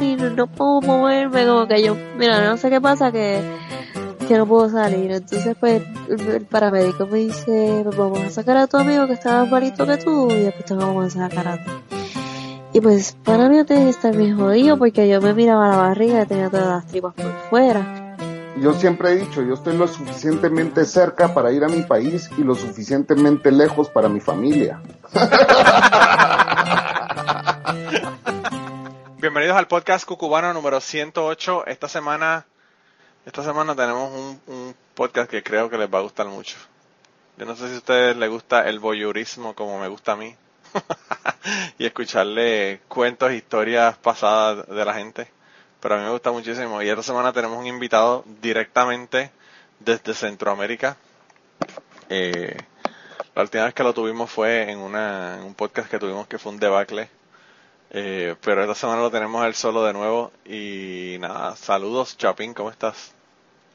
que no, no puedo moverme, como que yo, mira, no sé qué pasa que, que no puedo salir. Entonces pues el paramédico me dice, pues vamos a sacar a tu amigo que está más malito que tú y después te vamos a sacar a ti. Y pues para mí antes de estar bien jodido porque yo me miraba la barriga y tenía todas las tripas por fuera yo siempre he dicho, yo estoy lo suficientemente cerca para ir a mi país y lo suficientemente lejos para mi familia. Bienvenidos al podcast cucubano número 108. Esta semana, esta semana tenemos un, podcast que creo que les va a gustar mucho. Yo no sé si a ustedes les gusta el voyeurismo como me gusta a mí. y escucharle cuentos, historias pasadas de la gente pero a mí me gusta muchísimo. Y esta semana tenemos un invitado directamente desde Centroamérica. Eh, la última vez que lo tuvimos fue en, una, un podcast que tuvimos que fue un debacle. Eh, pero esta semana lo tenemos él solo de nuevo. Y nada, saludos, Chapín, ¿cómo estás?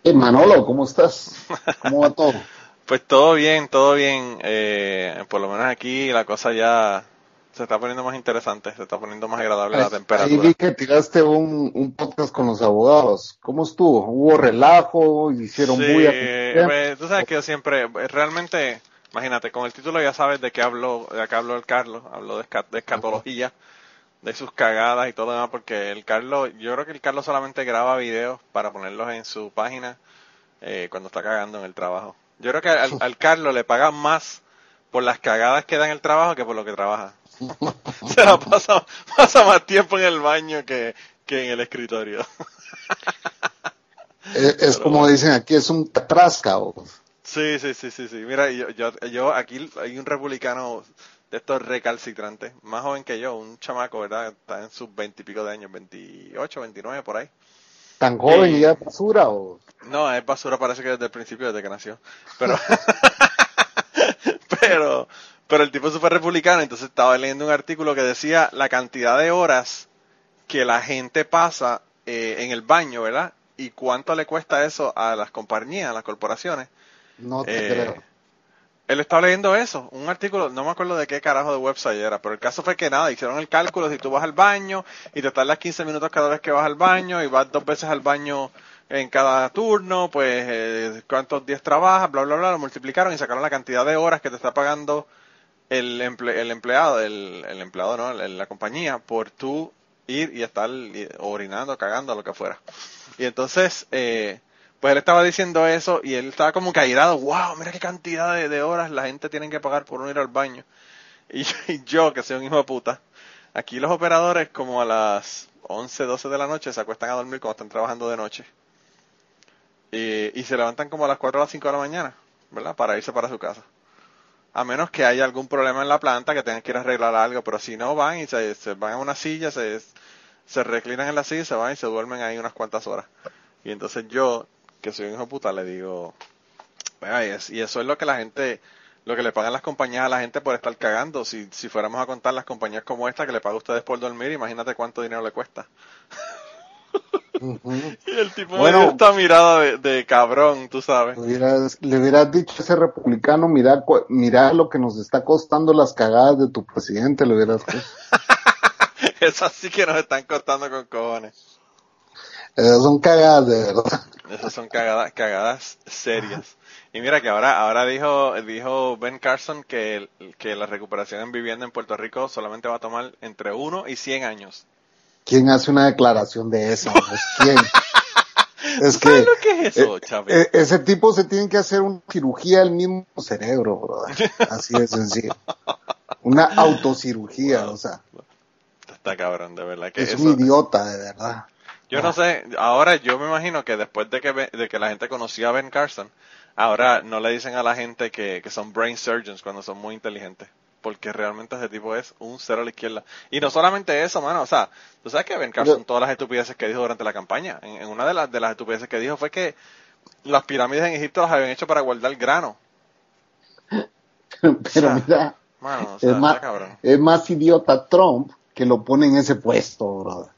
Eh, Manolo, ¿cómo estás? ¿Cómo va todo? pues todo bien, todo bien. Eh, por lo menos aquí la cosa ya se está poniendo más interesante, se está poniendo más agradable la temperatura. Ahí vi que tiraste un, podcast con los abogados. ¿Cómo estuvo? ¿Hubo relajo? ¿Hicieron sí, pues, tú sabes que yo siempre, realmente, imagínate, con el título ya sabes de qué habló, de qué habló el Carlos, habló de, escatología, de sus cagadas y todo demás, porque el Carlos, yo creo que el Carlos solamente graba videos para ponerlos en su página eh, cuando está cagando en el trabajo. Yo creo que al, al Carlos le pagan más por las cagadas que da en el trabajo que por lo que trabaja. Se la pasa, pasa más tiempo en el baño que, que en el escritorio. Es, como dicen aquí, es un trasca. Sí, sí, sí, sí, sí. Mira, yo, yo, yo aquí hay un republicano de estos recalcitrantes, más joven que yo, un chamaco, ¿verdad? Está en sus veintipico de años, 28, 29, por ahí. ¿Tan joven y ya es basura o...? No, es basura parece que desde el principio, desde que nació. Pero... pero pero el tipo es súper republicano, entonces estaba leyendo un artículo que decía la cantidad de horas que la gente pasa eh, en el baño, ¿verdad? Y cuánto le cuesta eso a las compañías, a las corporaciones. No te eh, creo. Él estaba leyendo eso, un artículo, no me acuerdo de qué carajo de website era, pero el caso fue que nada, hicieron el cálculo, si tú vas al baño y te tardas 15 minutos cada vez que vas al baño y vas dos veces al baño en cada turno, pues eh, cuántos días trabajas, bla, bla, bla, lo multiplicaron y sacaron la cantidad de horas que te está pagando el, el empleado, el, el empleado, ¿no? La, compañía, por tú ir y estar orinando, cagando, lo que fuera. Y entonces, eh, pues él estaba diciendo eso y él estaba como caído, wow, mira qué cantidad de, horas la gente tiene que pagar por no ir al baño. Y, yo, que soy un hijo de puta, aquí los operadores como a las 11, 12 de la noche se acuestan a dormir cuando están trabajando de noche. Y, y se levantan como a las 4 o las 5 de la mañana, ¿verdad? Para irse para su casa a menos que haya algún problema en la planta que tengan que ir a arreglar algo, pero si no van y se, van a una silla, se, se reclinan en la silla, se van y se duermen ahí unas cuantas horas. Y entonces yo, que soy un hijo de puta, le digo, y eso es lo que la gente, lo que le pagan las compañías a la gente por estar cagando. Si, si fuéramos a contar las compañías como esta que le pagan a ustedes por dormir, imagínate cuánto dinero le cuesta. Y el tipo bueno, esta mirada de, cabrón, tú sabes. Le hubieras, dicho a ese republicano, mira, mira lo que nos está costando las cagadas de tu presidente, le hubieras Esas sí que nos están costando con cojones. Esas son cagadas de verdad. Esas son cagadas, cagadas serias. Y mira que ahora, ahora dijo, dijo Ben Carson que, que la recuperación en vivienda en Puerto Rico solamente va a tomar entre 1 y 100 años. ¿Quién hace una declaración de esa? ¿Quién? Es que, lo que es eso, eh, eh, ese tipo se tiene que hacer una cirugía del mismo cerebro, brother. Así de sencillo. Una autocirugía, o sea. Está cabrón, de verdad. Que es un idiota, de verdad. Yo no sé, ahora yo me imagino que después de que, de que la gente conocía a Ben Carson, ahora no le dicen a la gente que, que son brain surgeons cuando son muy inteligentes porque realmente ese tipo es un cero a la izquierda. Y no solamente eso, mano, o sea, tú sabes que Ben Carson, todas las estupideces que dijo durante la campaña, en, una de las, de las estupideces que dijo fue que las pirámides en Egipto las habían hecho para guardar grano. Pero mira, es, más, es más idiota Trump que lo pone en ese puesto, brother.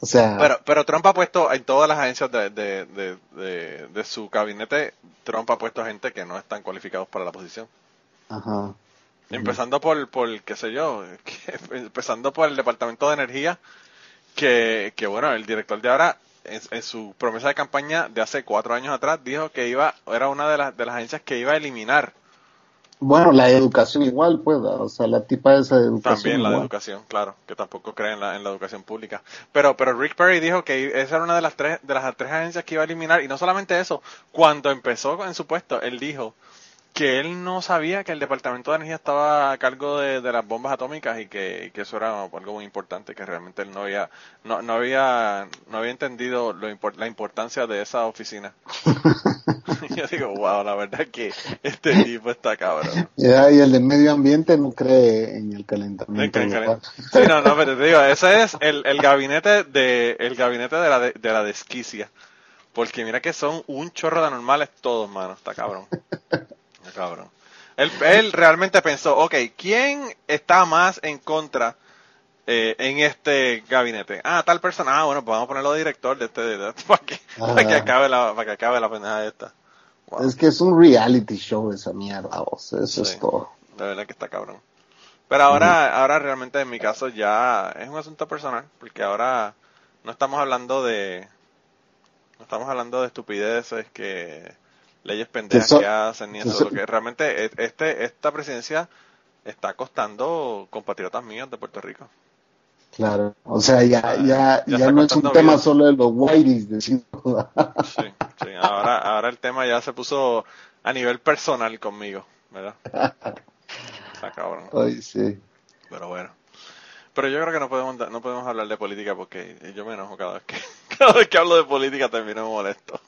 O sea, pero, pero Trump ha puesto en todas las agencias de, de, de, de, su gabinete, Trump ha puesto gente que no están cualificados para la posición. Ajá. Empezando por, por, qué sé yo, que- empezando por el Departamento de Energía, que, que bueno, el director de ahora, en, en su promesa de campaña de hace cuatro años atrás, dijo que iba, era una de las, de las agencias que iba a eliminar Bueno, la educación igual, pues, o sea, la tipa esa de educación. también la de educación, claro, que tampoco cree en la, en la educación pública. Pero, pero Rick Perry dijo que esa era una de las tres, de las tres agencias que iba a eliminar, y no solamente eso, cuando empezó en su puesto, él dijo que él no sabía que el Departamento de Energía estaba a cargo de, de las bombas atómicas y que, que eso era algo muy importante, que realmente él no había, no, no había, no había entendido lo la importancia de esa oficina. Yo digo, wow, la verdad es que este tipo está cabrón. Ya, y el de medio ambiente no cree en el calentamiento global. Sí, no, no, pero te digo, ese es el, el gabinete de el gabinete de la de, de la desquicia. Porque mira que son un chorro de anormales todos, mano, está cabrón. Está cabrón. Él, él realmente pensó, ok, ¿quién está más en contra eh, en este gabinete? Ah, tal persona. Ah, bueno, pues vamos a ponerlo de director de este, de- para que, para que Ah. acabe la, para que acabe la pendeja esta. Wow. Es que es un reality show esa mierda, o sea, eso Sí. es todo. De verdad que está cabrón. Pero ahora, ahora realmente en mi caso ya es un asunto personal, porque ahora no estamos hablando de, no estamos hablando de estupideces que leyes pendejas Que so- que hacen ni eso, so- lo que realmente e- este, esta presidencia está costando compatriotas míos de Puerto Rico. Claro. O sea, ya, Ah, ya, ya no es un tema solo de los whiteys, decir. Sí, sí, ahora, ahora el tema ya se puso a nivel personal conmigo, ¿verdad? Está cabrón. Ay, sí. Pero bueno. Pero yo creo que no podemos no podemos hablar de política porque yo me enojo cada vez que cada vez que hablo de política termino molesto.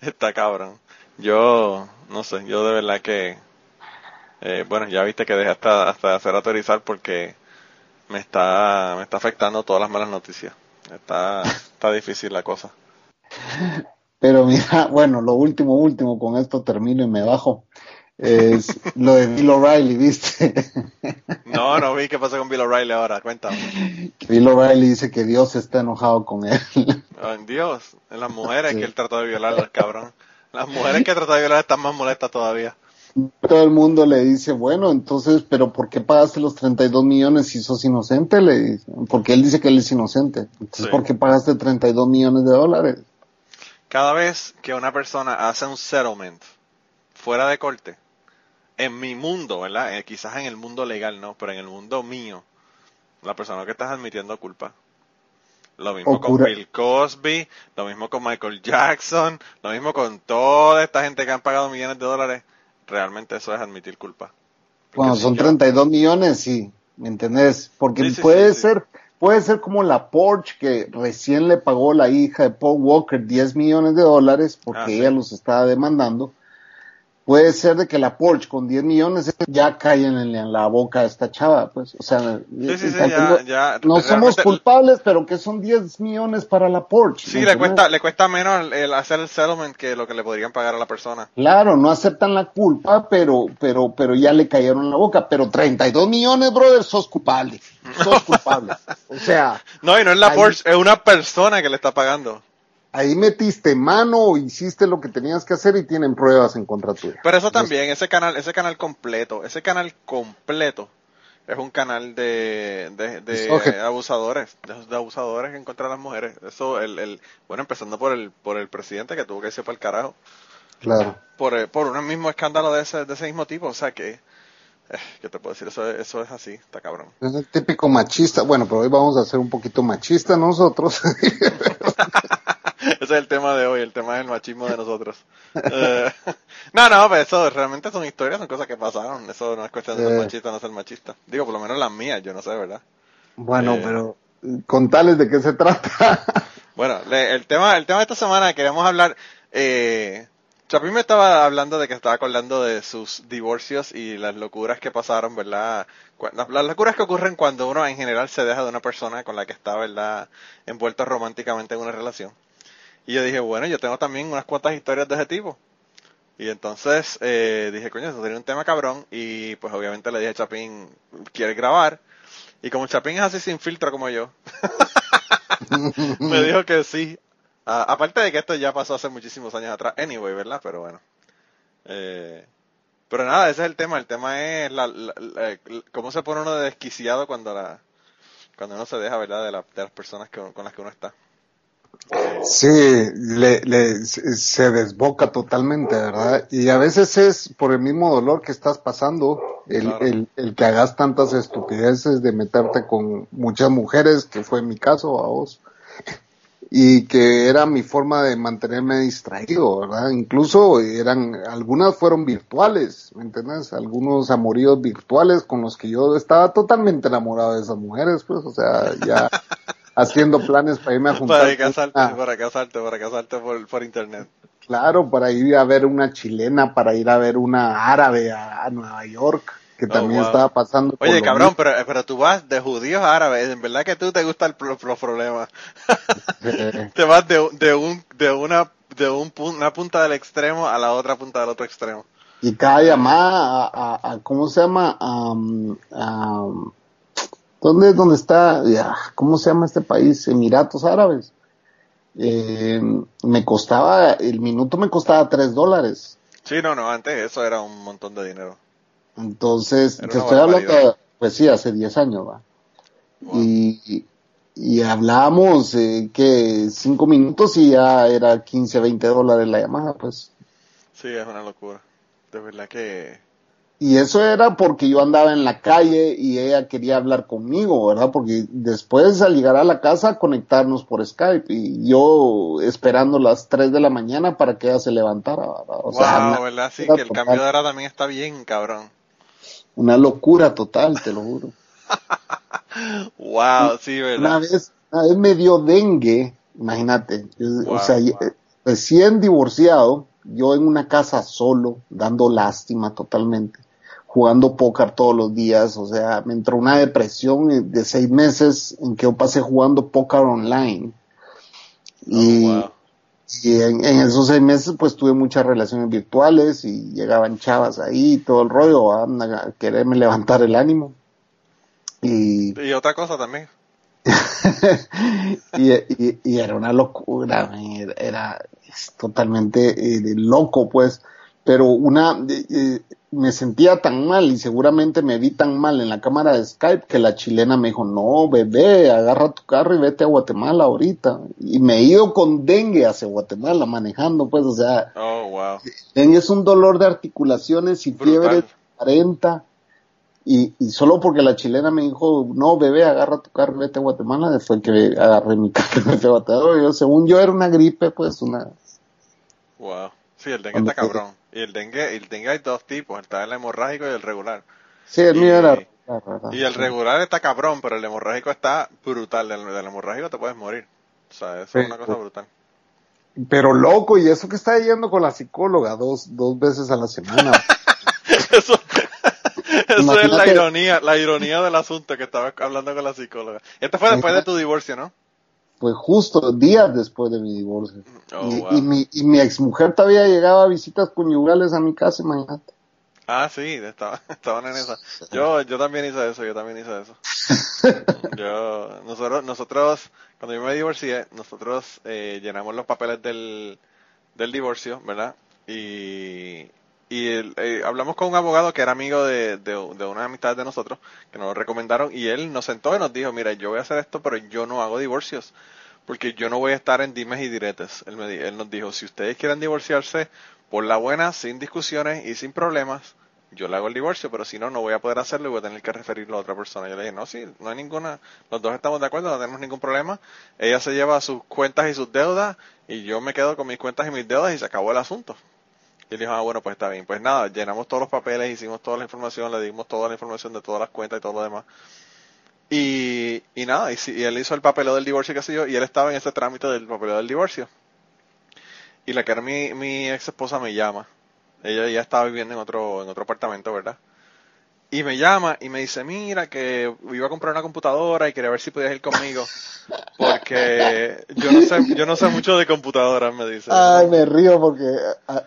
Está cabrón. Yo no sé, yo de verdad que eh, bueno, ya viste que dejé hasta hasta de hacer autorizar porque me está me está afectando todas las malas noticias. Está está difícil la cosa. Pero mira, bueno, lo último, último, con esto termino y me bajo. Es lo de Bill O'Reilly, ¿viste? No, no vi qué pasó con Bill O'Reilly ahora, cuéntame. Bill O'Reilly dice que Dios está enojado con él. Ay, Dios, en las mujeres Sí. que él trató de violar, cabrón. Las mujeres que trató de violar están más molestas todavía. Todo el mundo le dice, bueno, entonces, pero ¿por qué pagaste los 32 millones si sos inocente? Le. Porque él dice que él es inocente. Entonces, Sí. ¿por qué pagaste 32 millones de dólares? Cada vez que una persona hace un settlement fuera de corte, en mi mundo, ¿verdad? Eh, quizás en el mundo legal no, pero en el mundo mío, la persona que estás admitiendo culpa. Lo mismo con Bill Cosby, lo mismo con Michael Jackson, lo mismo con toda esta gente que han pagado millones de dólares. Realmente eso es admitir culpa. Porque Bueno, si son yo- 32 millones, sí, ¿me entendés? Porque Sí, sí, puede sí, ser, puede ser como la Porsche que recién le pagó la hija de Paul Walker 10 millones de dólares porque Ah, ella los estaba demandando. Puede ser de que la Porsche con 10 millones ya cae en, la boca de esta chava, pues, o sea, Sí, sí, sí, tanto ya, no, ya. no somos culpables, pero que son 10 millones para la Porsche. Sí, ¿me le cuesta, le cuesta menos el, el hacer el settlement que lo que le podrían pagar a la persona. Claro, no aceptan la culpa, pero, pero, pero ya le cayeron en la boca. Pero 32 millones, brother, sos culpable. Sos culpable. O sea, No, y no es la Ahí- Porsche, es una persona que le está pagando. Ahí metiste mano, hiciste lo que tenías que hacer y tienen pruebas en contra tuya. Pero eso también, ese canal, ese canal completo, ese canal completo es un canal de, de, abusadores, de, de abusadores en contra de las mujeres. Eso, el, el, bueno, empezando por el, por el presidente que tuvo que irse para el carajo, Claro. por, eh, por un mismo escándalo de ese, de ese mismo tipo, o sea que, eh, ¿qué te puedo decir? Eso, es- eso es así, está cabrón. Es el típico machista. Bueno, pero hoy vamos a ser un poquito machistas nosotros. Ese es el tema de hoy, el tema del machismo de nosotros. Eh, no, no, pero eso realmente son historias, son cosas que pasaron. Eso no es cuestión de ser Eh. machista o no ser machista. Digo, por lo menos las mías, yo no sé, ¿verdad? bueno, Eh. pero contales de qué se trata. Bueno, le- el tema, el tema de esta semana queremos hablar. Eh, Chapín me estaba hablando de que estaba acordando de sus divorcios y las locuras que pasaron, ¿verdad? Las, las locuras que ocurren cuando uno en general se deja de una persona con la que está, ¿verdad? Envuelto románticamente en una relación. Y yo dije, bueno, yo tengo también unas cuantas historias de ese tipo. Y entonces eh, dije, coño, eso sería un tema cabrón. Y pues obviamente le dije a Chapín, ¿quieres grabar? Y como Chapín es así sin filtro como yo, me dijo que sí. Aparte de que esto ya pasó hace muchísimos años atrás, anyway, ¿verdad? Pero bueno. Eh, Pero nada, ese es el tema. El tema es la, la- cómo se pone uno de desquiciado cuando la cuando uno se deja, ¿verdad? De, de las personas que, con las que uno está. Sí, le, le- se desboca totalmente, ¿verdad? Y a veces es por el mismo dolor que estás pasando, el, Claro. el, el que hagas tantas estupideces de meterte con muchas mujeres, que fue mi caso a vos, y que era mi forma de mantenerme distraído, ¿verdad? Incluso eran, algunas fueron virtuales, ¿me entiendes? Algunos amoríos virtuales con los que yo estaba totalmente enamorado de esas mujeres, pues, o sea, ya haciendo planes para irme a juntar. Para casarte, una- para casarte, para casarte por, por internet. Claro, para ir a ver una chilena, para ir a ver una árabe a, a Nueva York, que Oh, también wow. estaba pasando. Oye, cabrón, pero, pero tú vas de judíos a árabes. En verdad que tú te gustan los, problemas. Eh, Te vas de, de un de una de un una punta del extremo a la otra punta del otro extremo. y cada llamada a, a- a- ¿cómo se llama? Am, am, ¿Dónde, dónde está? Ya, ¿Cómo se llama este país? Emiratos Árabes. Eh, me costaba, el minuto me costaba tres dólares. Sí, no, no, antes eso era un montón de dinero. Entonces, te estoy hablando, de- pues sí, hace 10 años, va. Wow. Y, y hablábamos eh, que cinco minutos y ya era 15, 20 dólares la llamada, pues. Sí, es una locura. De verdad que Y eso era porque yo andaba en la calle y ella quería hablar conmigo, ¿verdad? Porque después al llegar a la casa conectarnos por Skype y yo esperando las 3 de la mañana para que ella se levantara, ¿verdad? O sea, wow, una, ¿verdad? Sí, que el total. cambio de hora también está bien, cabrón. una locura total, te lo juro. Wow, sí, Una ¿verdad? vez, una vez me dio dengue, imagínate, Wow, o sea, wow. eh, recién divorciado, yo en una casa solo, dando lástima totalmente, jugando póker todos los días, o sea, me entró una depresión de seis meses en que yo pasé jugando póker online. Y, Oh, wow. y en, en esos seis meses pues tuve muchas relaciones virtuales y llegaban chavas ahí y todo el rollo, a, a quererme levantar el ánimo. Y Y otra cosa también. y, y- y era una locura, era, totalmente eh, loco, pues. Pero una, eh, eh, me sentía tan mal y seguramente me vi tan mal en la cámara de Skype que la chilena me dijo, no, bebé, agarra tu carro y vete a Guatemala ahorita. Y me he ido con dengue hacia Guatemala manejando, pues, o sea, Oh, wow. dengue es un dolor de articulaciones y fiebre de 40. Y, y solo porque la chilena me dijo, no, bebé, agarra tu carro y vete a Guatemala, fue que agarré mi carro y fui a Guatemala. Yo, según yo era una gripe, pues una... Wow. Sí, el dengue Cuando está cabrón. Y el dengue, el dengue hay dos tipos, está el hemorrágico y el regular. Sí, el Y- mío era... Y el regular está cabrón, pero el hemorrágico está brutal. Del, del hemorrágico te puedes morir. O sea, eso es una cosa brutal. Pero loco, y eso que está yendo con la psicóloga dos, dos veces a la semana. Eso, eso es la ironía, la ironía del asunto que estaba hablando con la psicóloga. Esto fue después de tu divorcio, ¿no? Fue justo días después de mi divorcio. Oh, y, wow. y mi, y mi exmujer todavía llegaba a visitas conyugales a mi casa, imagínate. Ah, sí, estaba, estaban en esa. Yo, yo también hice eso, yo también hice eso. Yo, nosotros, nosotros, cuando yo me divorcié, nosotros eh, llenamos los papeles del, del divorcio, ¿verdad? Y, y eh, hablamos con un abogado que era amigo de, de, de una amistad de nosotros, que nos lo recomendaron, y él nos sentó y nos dijo, mira, yo voy a hacer esto, pero yo no hago divorcios, porque yo no voy a estar en dimes y diretes. Él, me, él nos dijo, si ustedes quieren divorciarse, por la buena, sin discusiones y sin problemas, yo le hago el divorcio, pero si no, no voy a poder hacerlo y voy a tener que referirlo a otra persona. Yo le dije, no, sí, no hay ninguna, los dos estamos de acuerdo, no tenemos ningún problema. Ella se lleva sus cuentas y sus deudas y yo me quedo con mis cuentas y mis deudas y se acabó el asunto. Y él dijo, ah, bueno, pues está bien. Pues nada, llenamos todos los papeles, hicimos toda la información, le dimos toda la información de todas las cuentas y todo lo demás. Y, y nada, y, y él hizo el papeleo del divorcio, qué sé yo, y él estaba en ese trámite del papeleo del divorcio. Y la que era mi, mi ex esposa me llama. Ella ya estaba viviendo en otro, en otro apartamento, ¿verdad? Y me llama y me dice, mira, que iba a comprar una computadora y quería ver si podías ir conmigo. Porque yo no sé, yo no sé mucho de computadoras, me dice. Ay, me río porque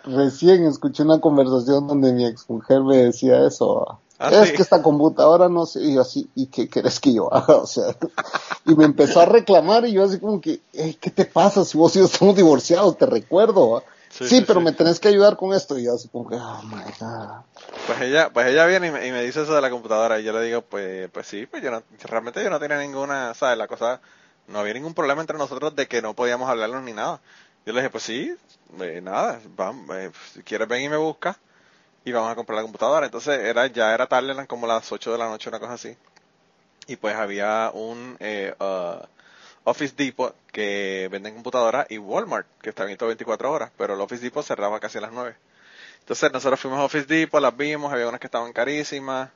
recién escuché una conversación donde mi exmujer me decía eso. Ah, es sí. que esta computadora no sé, y yo así, ¿y qué querés que yo haga? O sea, y me empezó a reclamar y yo así como que, "Ey, ¿qué te pasa si vos y yo estamos divorciados? Te recuerdo. ¿va?". Sí, pero me tenés que ayudar con esto. Y yo así como que, oh my god. Pues ella, pues ella viene y me, y me dice eso de la computadora y yo le digo, pues, pues sí, pues yo no, realmente yo no tenía ninguna, ¿sabes? La cosa, no había ningún problema entre nosotros de que no podíamos hablarnos ni nada. Yo le dije, pues sí, eh, nada, vamos, eh, si quieres ven y me busca y vamos a comprar la computadora. Entonces era ya era tarde, eran como las 8 de la noche, una cosa así. Y pues había un eh, uh, Office Depot que venden computadoras y Walmart que está abierto 24 horas, pero el Office Depot cerraba casi a las 9. Entonces nosotros fuimos a Office Depot, las vimos, había unas que estaban carísimas,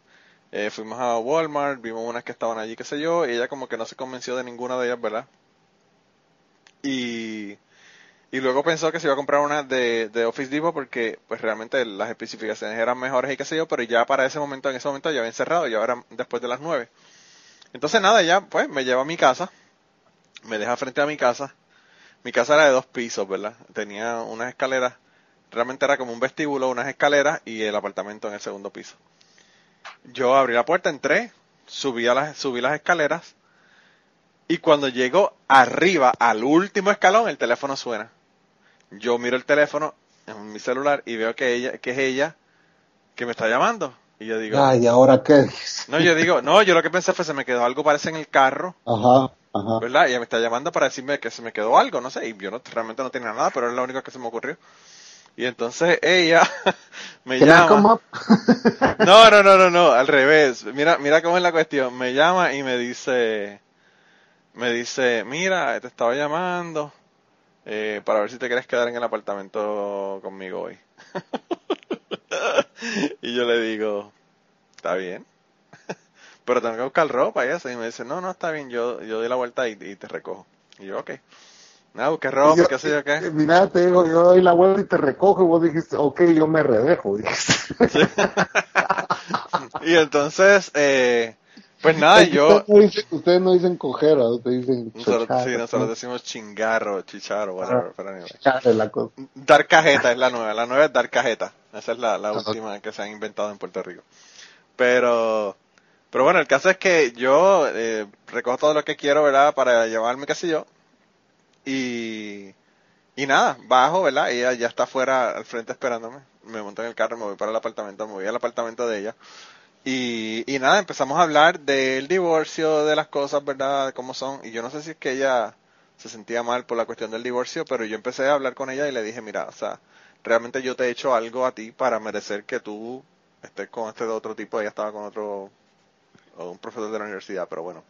eh, fuimos a Walmart, vimos unas que estaban allí, qué sé yo, y ella como que no se convenció de ninguna de ellas, ¿verdad? Y, y luego pensó que se iba a comprar una de, de Office Depot porque pues realmente las especificaciones eran mejores y qué sé yo, pero ya para ese momento, en ese momento ya habían cerrado, ya eran después de las 9. Entonces nada, ella pues me lleva a mi casa, me deja frente a mi casa. Mi casa era de dos pisos, ¿verdad? Tenía unas escaleras, realmente era como un vestíbulo, unas escaleras y el apartamento en el segundo piso. Yo abrí la puerta, entré, subí, a las, subí las escaleras y cuando llego arriba al último escalón el teléfono suena. Yo miro el teléfono en mi celular y veo que ella, que es ella que me está llamando. Y yo digo, Ay, ¿y ahora qué? no, yo digo, no, yo lo que pensé fue se me quedó algo parece en el carro, Ajá, ajá. ¿verdad? Y ella me está llamando para decirme que se me quedó algo, no sé, y yo no, realmente no tenía nada, pero es lo único que se me ocurrió. Y entonces ella me llama. No, no, no, no, no, al revés. Mira, mira cómo es la cuestión. Me llama y me dice, me dice, mira, te estaba llamando eh, para ver si te quieres quedar en el apartamento conmigo hoy. y yo le digo, está bien. Pero tengo que buscar ropa y eso. Y me dice, no, no, está bien, yo, yo doy la vuelta y, y te recojo. Y yo, ok. Nada, busqué ropa, Yo- qué sé yo qué. eh, Mira, te digo, yo doy la vuelta y te recojo y vos dijiste, ok, yo me redejo. dijiste. Y entonces, eh, pues nada, yo, Ustedes no dicen, ustedes no dicen cojera, ustedes dicen nosotros, sí, nosotros ¿no? decimos chingarro, chicharo, whatever, pero anyway. Chochar es la cosa. Dar cajeta es la nueva, la nueva es dar cajeta. Esa es la, la Ajá. última que se han inventado en Puerto Rico. Pero, pero bueno, el caso es que yo eh, recojo todo lo que quiero, ¿verdad? Para llevarme, qué sé yo. Y, y nada, bajo, ¿verdad? Ella ya está afuera al frente esperándome. Me monto en el carro, me voy para el apartamento, me voy al apartamento de ella. Y, y nada, empezamos a hablar del divorcio, de las cosas, ¿verdad? De cómo son. Y yo no sé si es que ella se sentía mal por la cuestión del divorcio, pero yo empecé a hablar con ella y le dije, mira, o sea, realmente yo te he hecho algo a ti para merecer que tú estés con este otro tipo. Ella estaba con otro, o un profesor de la universidad, pero bueno.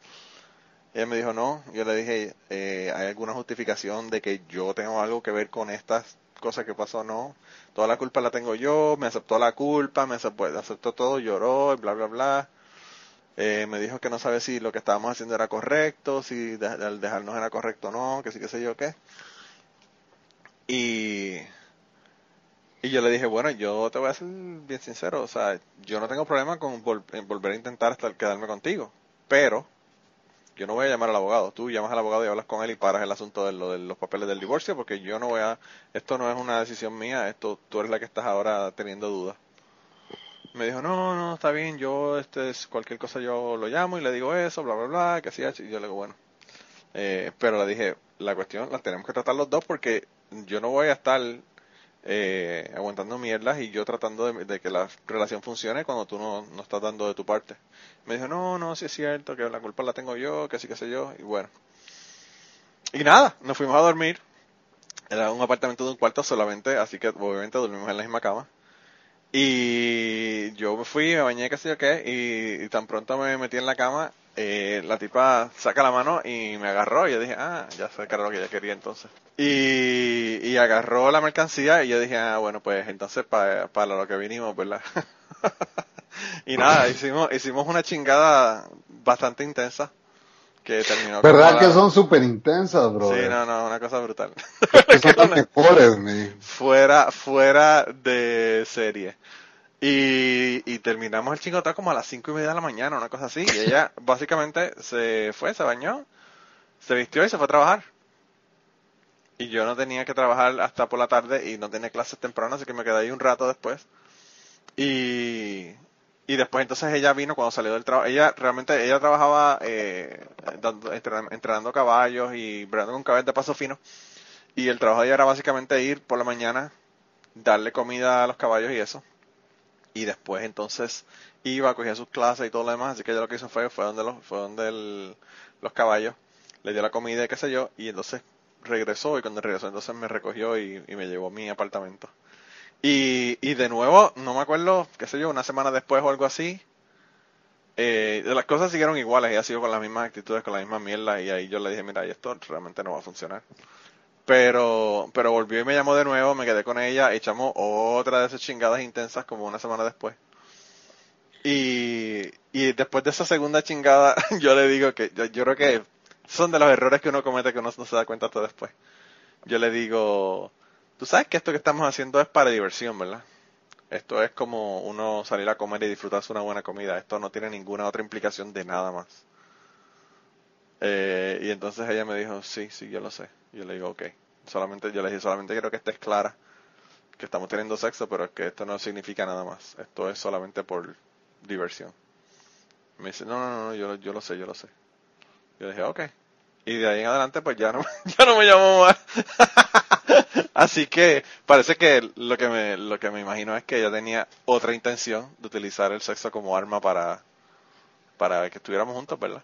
Ella me dijo, no, yo le dije, eh, ¿hay alguna justificación de que yo tengo algo que ver con estas cosas que pasó? No, toda la culpa la tengo yo, me aceptó la culpa, me aceptó, aceptó todo, lloró, y bla, bla, bla. Eh, me dijo que no sabe si lo que estábamos haciendo era correcto, si al dejarnos era correcto o no, que sí, que sé yo qué. Y, y yo le dije, bueno, yo te voy a ser bien sincero, o sea, yo no tengo problema con volver a intentar hasta quedarme contigo, pero yo no voy a llamar al abogado. Tú llamas al abogado y hablas con él y paras el asunto de, lo, de los papeles del divorcio porque yo no voy a... Esto no es una decisión mía, esto tú eres la que estás ahora teniendo dudas. Me dijo, no, no, está bien, yo, este, es- cualquier cosa yo lo llamo y le digo eso, bla, bla, bla, que así, así. Y yo le digo, bueno. Eh, pero le dije, la cuestión la tenemos que tratar los dos porque yo no voy a estar eh, aguantando mierdas y yo tratando de, que la relación funcione cuando tú no, no estás dando de tu parte. Me dijo, no, no, sí es cierto, que la culpa la tengo yo, que sí, que sé yo, y bueno. Y nada, nos fuimos a dormir. Era un apartamento de un cuarto solamente, así que obviamente dormimos en la misma cama. Y yo me fui, me bañé, qué sé yo qué, y tan pronto me metí en la cama, eh, la tipa saca la mano y me agarró, y yo dije, ah, ya sé que era lo que ella quería entonces. Y, y agarró la mercancía, y yo dije, ah, bueno, pues entonces para, para lo que vinimos, ¿verdad? y nada, hicimos, hicimos una chingada bastante intensa, que terminó ¿Verdad que la- son súper intensas, bro? Sí, no, no, una cosa brutal. Que son las mejores, me. fuera, fuera de serie. Y, y terminamos el chingoteo como a las cinco y media de la mañana, una cosa así. Y ella básicamente se fue, se bañó, se vistió y se fue a trabajar. Y yo no tenía que trabajar hasta por la tarde y no tenía clases tempranas, así que me quedé ahí un rato después. Y, y después entonces ella vino cuando salió del trabajo. Ella realmente, ella trabajaba eh, dando- entrenando, entrenando caballos y bregando con caballos de paso fino. Y el trabajo de ella era básicamente ir por la mañana, darle comida a los caballos y eso. Y después entonces iba, cogía sus clases y todo lo demás. Así que ella lo que hizo fue, fue donde, los, fue donde los caballos, le dio la comida y qué sé yo. Y entonces regresó y cuando regresó entonces me recogió y, me llevó a mi apartamento. Y, y de nuevo, no me acuerdo, qué sé yo, una semana después o algo así, eh, las cosas siguieron iguales, ella sido con las mismas actitudes, con la misma mierda, y ahí yo le dije, mira, esto realmente no va a funcionar. Pero, pero volvió y me llamó de nuevo, me quedé con ella, echamos otra de esas chingadas intensas como una semana después. Y, y después de esa segunda chingada, yo le digo que yo, yo creo que son de los errores que uno comete que uno no se da cuenta hasta después. Yo le digo, tú sabes que esto que estamos haciendo es para diversión, ¿verdad? Esto es como uno salir a comer y disfrutarse una buena comida. Esto no tiene ninguna otra implicación de nada más. Eh, y entonces ella me dijo, sí, sí, yo lo sé. Yo le digo, ok. Solamente, yo le dije, solamente quiero que estés clara que estamos teniendo sexo, pero que esto no significa nada más. Esto es solamente por diversión. Me dice, no, no, no, yo, yo lo sé, yo lo sé. Yo le dije, ok. Y de ahí en adelante, pues ya no, ya no me llamó más. Así que parece que lo que me lo que me imagino es que ella tenía otra intención de utilizar el sexo como arma para para que estuviéramos juntos, ¿verdad?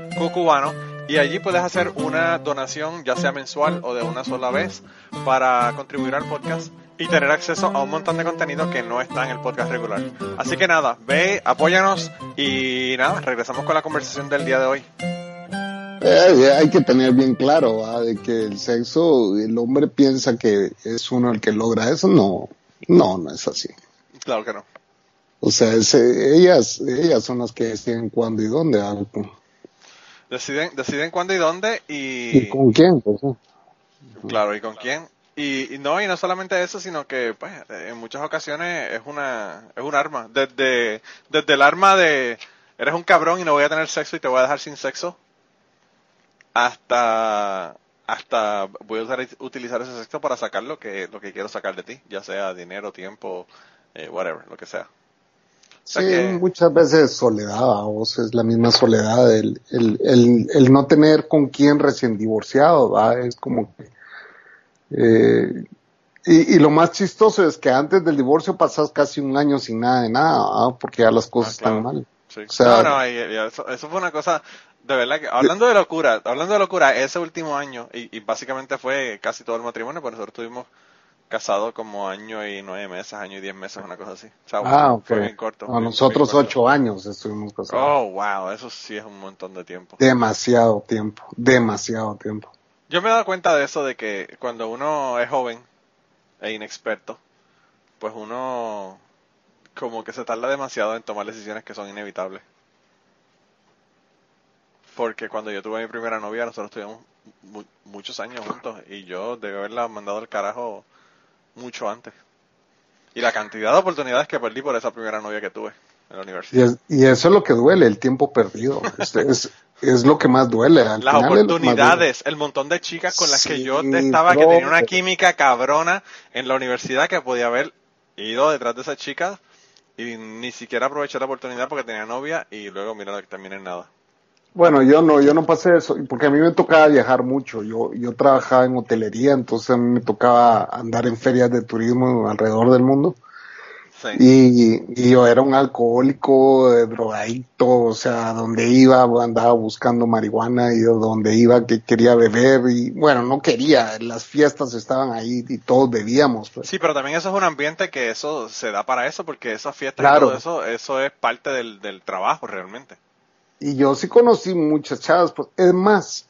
cucubano y allí puedes hacer una donación ya sea mensual o de una sola vez para contribuir al podcast y tener acceso a un montón de contenido que no está en el podcast regular. Así que nada, ve, apóyanos y nada, regresamos con la conversación del día de hoy. Eh, hay que tener bien claro de que el sexo, el hombre piensa que es uno el que logra eso. No, no, no es así. Claro que no. O sea, es, eh, ellas, ellas son las que deciden cuándo y dónde. algo. Deciden, deciden cuándo y dónde y... ¿Y con quién? Pues, sí. Claro, y con quién. Y, y no, y no solamente eso, sino que pues, en muchas ocasiones es una, es un arma. Desde, desde el arma de eres un cabrón y no voy a tener sexo y te voy a dejar sin sexo, hasta, hasta voy a usar, utilizar ese sexo para sacar lo que, lo que quiero sacar de ti, ya sea dinero, tiempo, eh, whatever, lo que sea. Sí, que- muchas veces soledad, vos es la misma soledad, el, el, el, el no tener con quién recién divorciado, ¿va? es como que... eh, y, y lo más chistoso es que antes del divorcio pasas casi un año sin nada de nada, ¿va? porque ya las cosas Ah, claro. están mal. Sí. O sea- no, no, y- y eso, eso fue una cosa, de verdad que, hablando de locura, hablando de locura, ese último año, y, y básicamente fue casi todo el matrimonio, pues nosotros estuvimos casados como año y nueve meses, año y diez meses, una cosa así. O sea, Ah, ok. fue bien corto. A nosotros corto. ocho años estuvimos casados. Oh, wow, eso sí es un montón de tiempo. Demasiado tiempo, demasiado tiempo. Yo me he dado cuenta de eso, de que cuando uno es joven e inexperto, pues uno como que se tarda demasiado en tomar decisiones que son inevitables. Porque cuando yo tuve mi primera novia, nosotros estuvimos mu- muchos años juntos y yo debí haberla mandado al carajo mucho antes. Y la cantidad de oportunidades que perdí por esa primera novia que tuve en la Y, universidad. es- y eso es lo que duele, el tiempo perdido. Es, es, es lo que más duele. Al Las final es oportunidades, el montón de chicas con las que yo estaba, que tenía una química cabrona en la universidad que podía haber ido detrás de esas chicas y ni siquiera aproveché la oportunidad porque tenía novia y luego mira que terminé en nada. Bueno, yo no, yo no pasé eso, porque a mí me tocaba viajar mucho. Yo, yo trabajaba en hotelería, entonces a mí me tocaba andar en ferias de turismo alrededor del mundo. Sí. Y, y yo era un alcohólico, eh, drogadicto, o sea, donde iba andaba buscando marihuana y donde iba que quería beber y bueno, no quería, las fiestas estaban ahí y todos bebíamos. Pues. Sí, pero también eso es un ambiente que eso se da para eso porque esas fiestas Claro. y todo eso, eso es parte del, del trabajo realmente. Y yo sí conocí muchas chavas, pues, es más,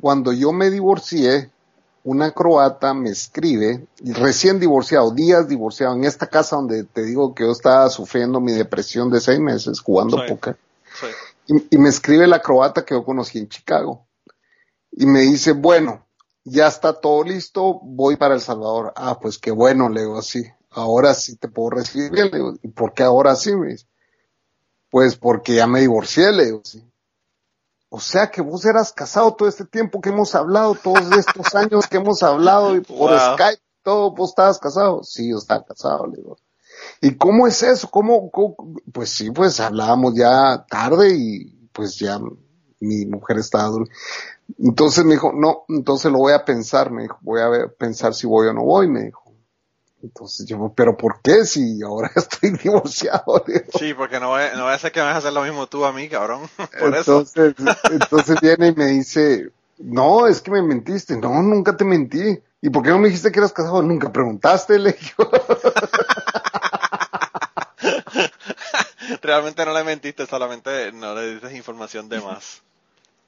cuando yo me divorcié, una croata me escribe, y recién divorciado, días divorciado, en esta casa donde te digo que yo estaba sufriendo mi depresión de seis meses jugando Sí. Y, y me escribe la croata que yo conocí en Chicago. Y me dice, bueno, ya está todo listo, voy para El Salvador. Ah, pues qué bueno, le digo así. Ahora sí te puedo recibir bien, le digo. ¿Y por qué ahora sí? Me dice. Pues porque ya me divorcié, le digo. O sea que vos eras casado todo este tiempo que hemos hablado, todos estos años que hemos hablado y por Wow. Skype, todo, vos estabas casado. Sí, yo estaba casado, le digo. ¿Y cómo es eso? ¿Cómo, cómo? Pues sí, pues hablábamos ya tarde y pues ya mi mujer estaba dul- Entonces me dijo, no, entonces lo voy a pensar, me dijo, voy a ver- pensar si voy o no voy, me dijo. Entonces yo, pero ¿por qué si ahora estoy divorciado? Digo. Sí, porque no voy, no voy a ser que me vas a hacer lo mismo tú a mí, cabrón. Por eso. Entonces, entonces viene y me dice, no, es que me mentiste. No, nunca te mentí. ¿Y por qué no me dijiste que eras casado? Nunca preguntaste, le digo. Realmente no le mentiste, solamente no le dices información de más.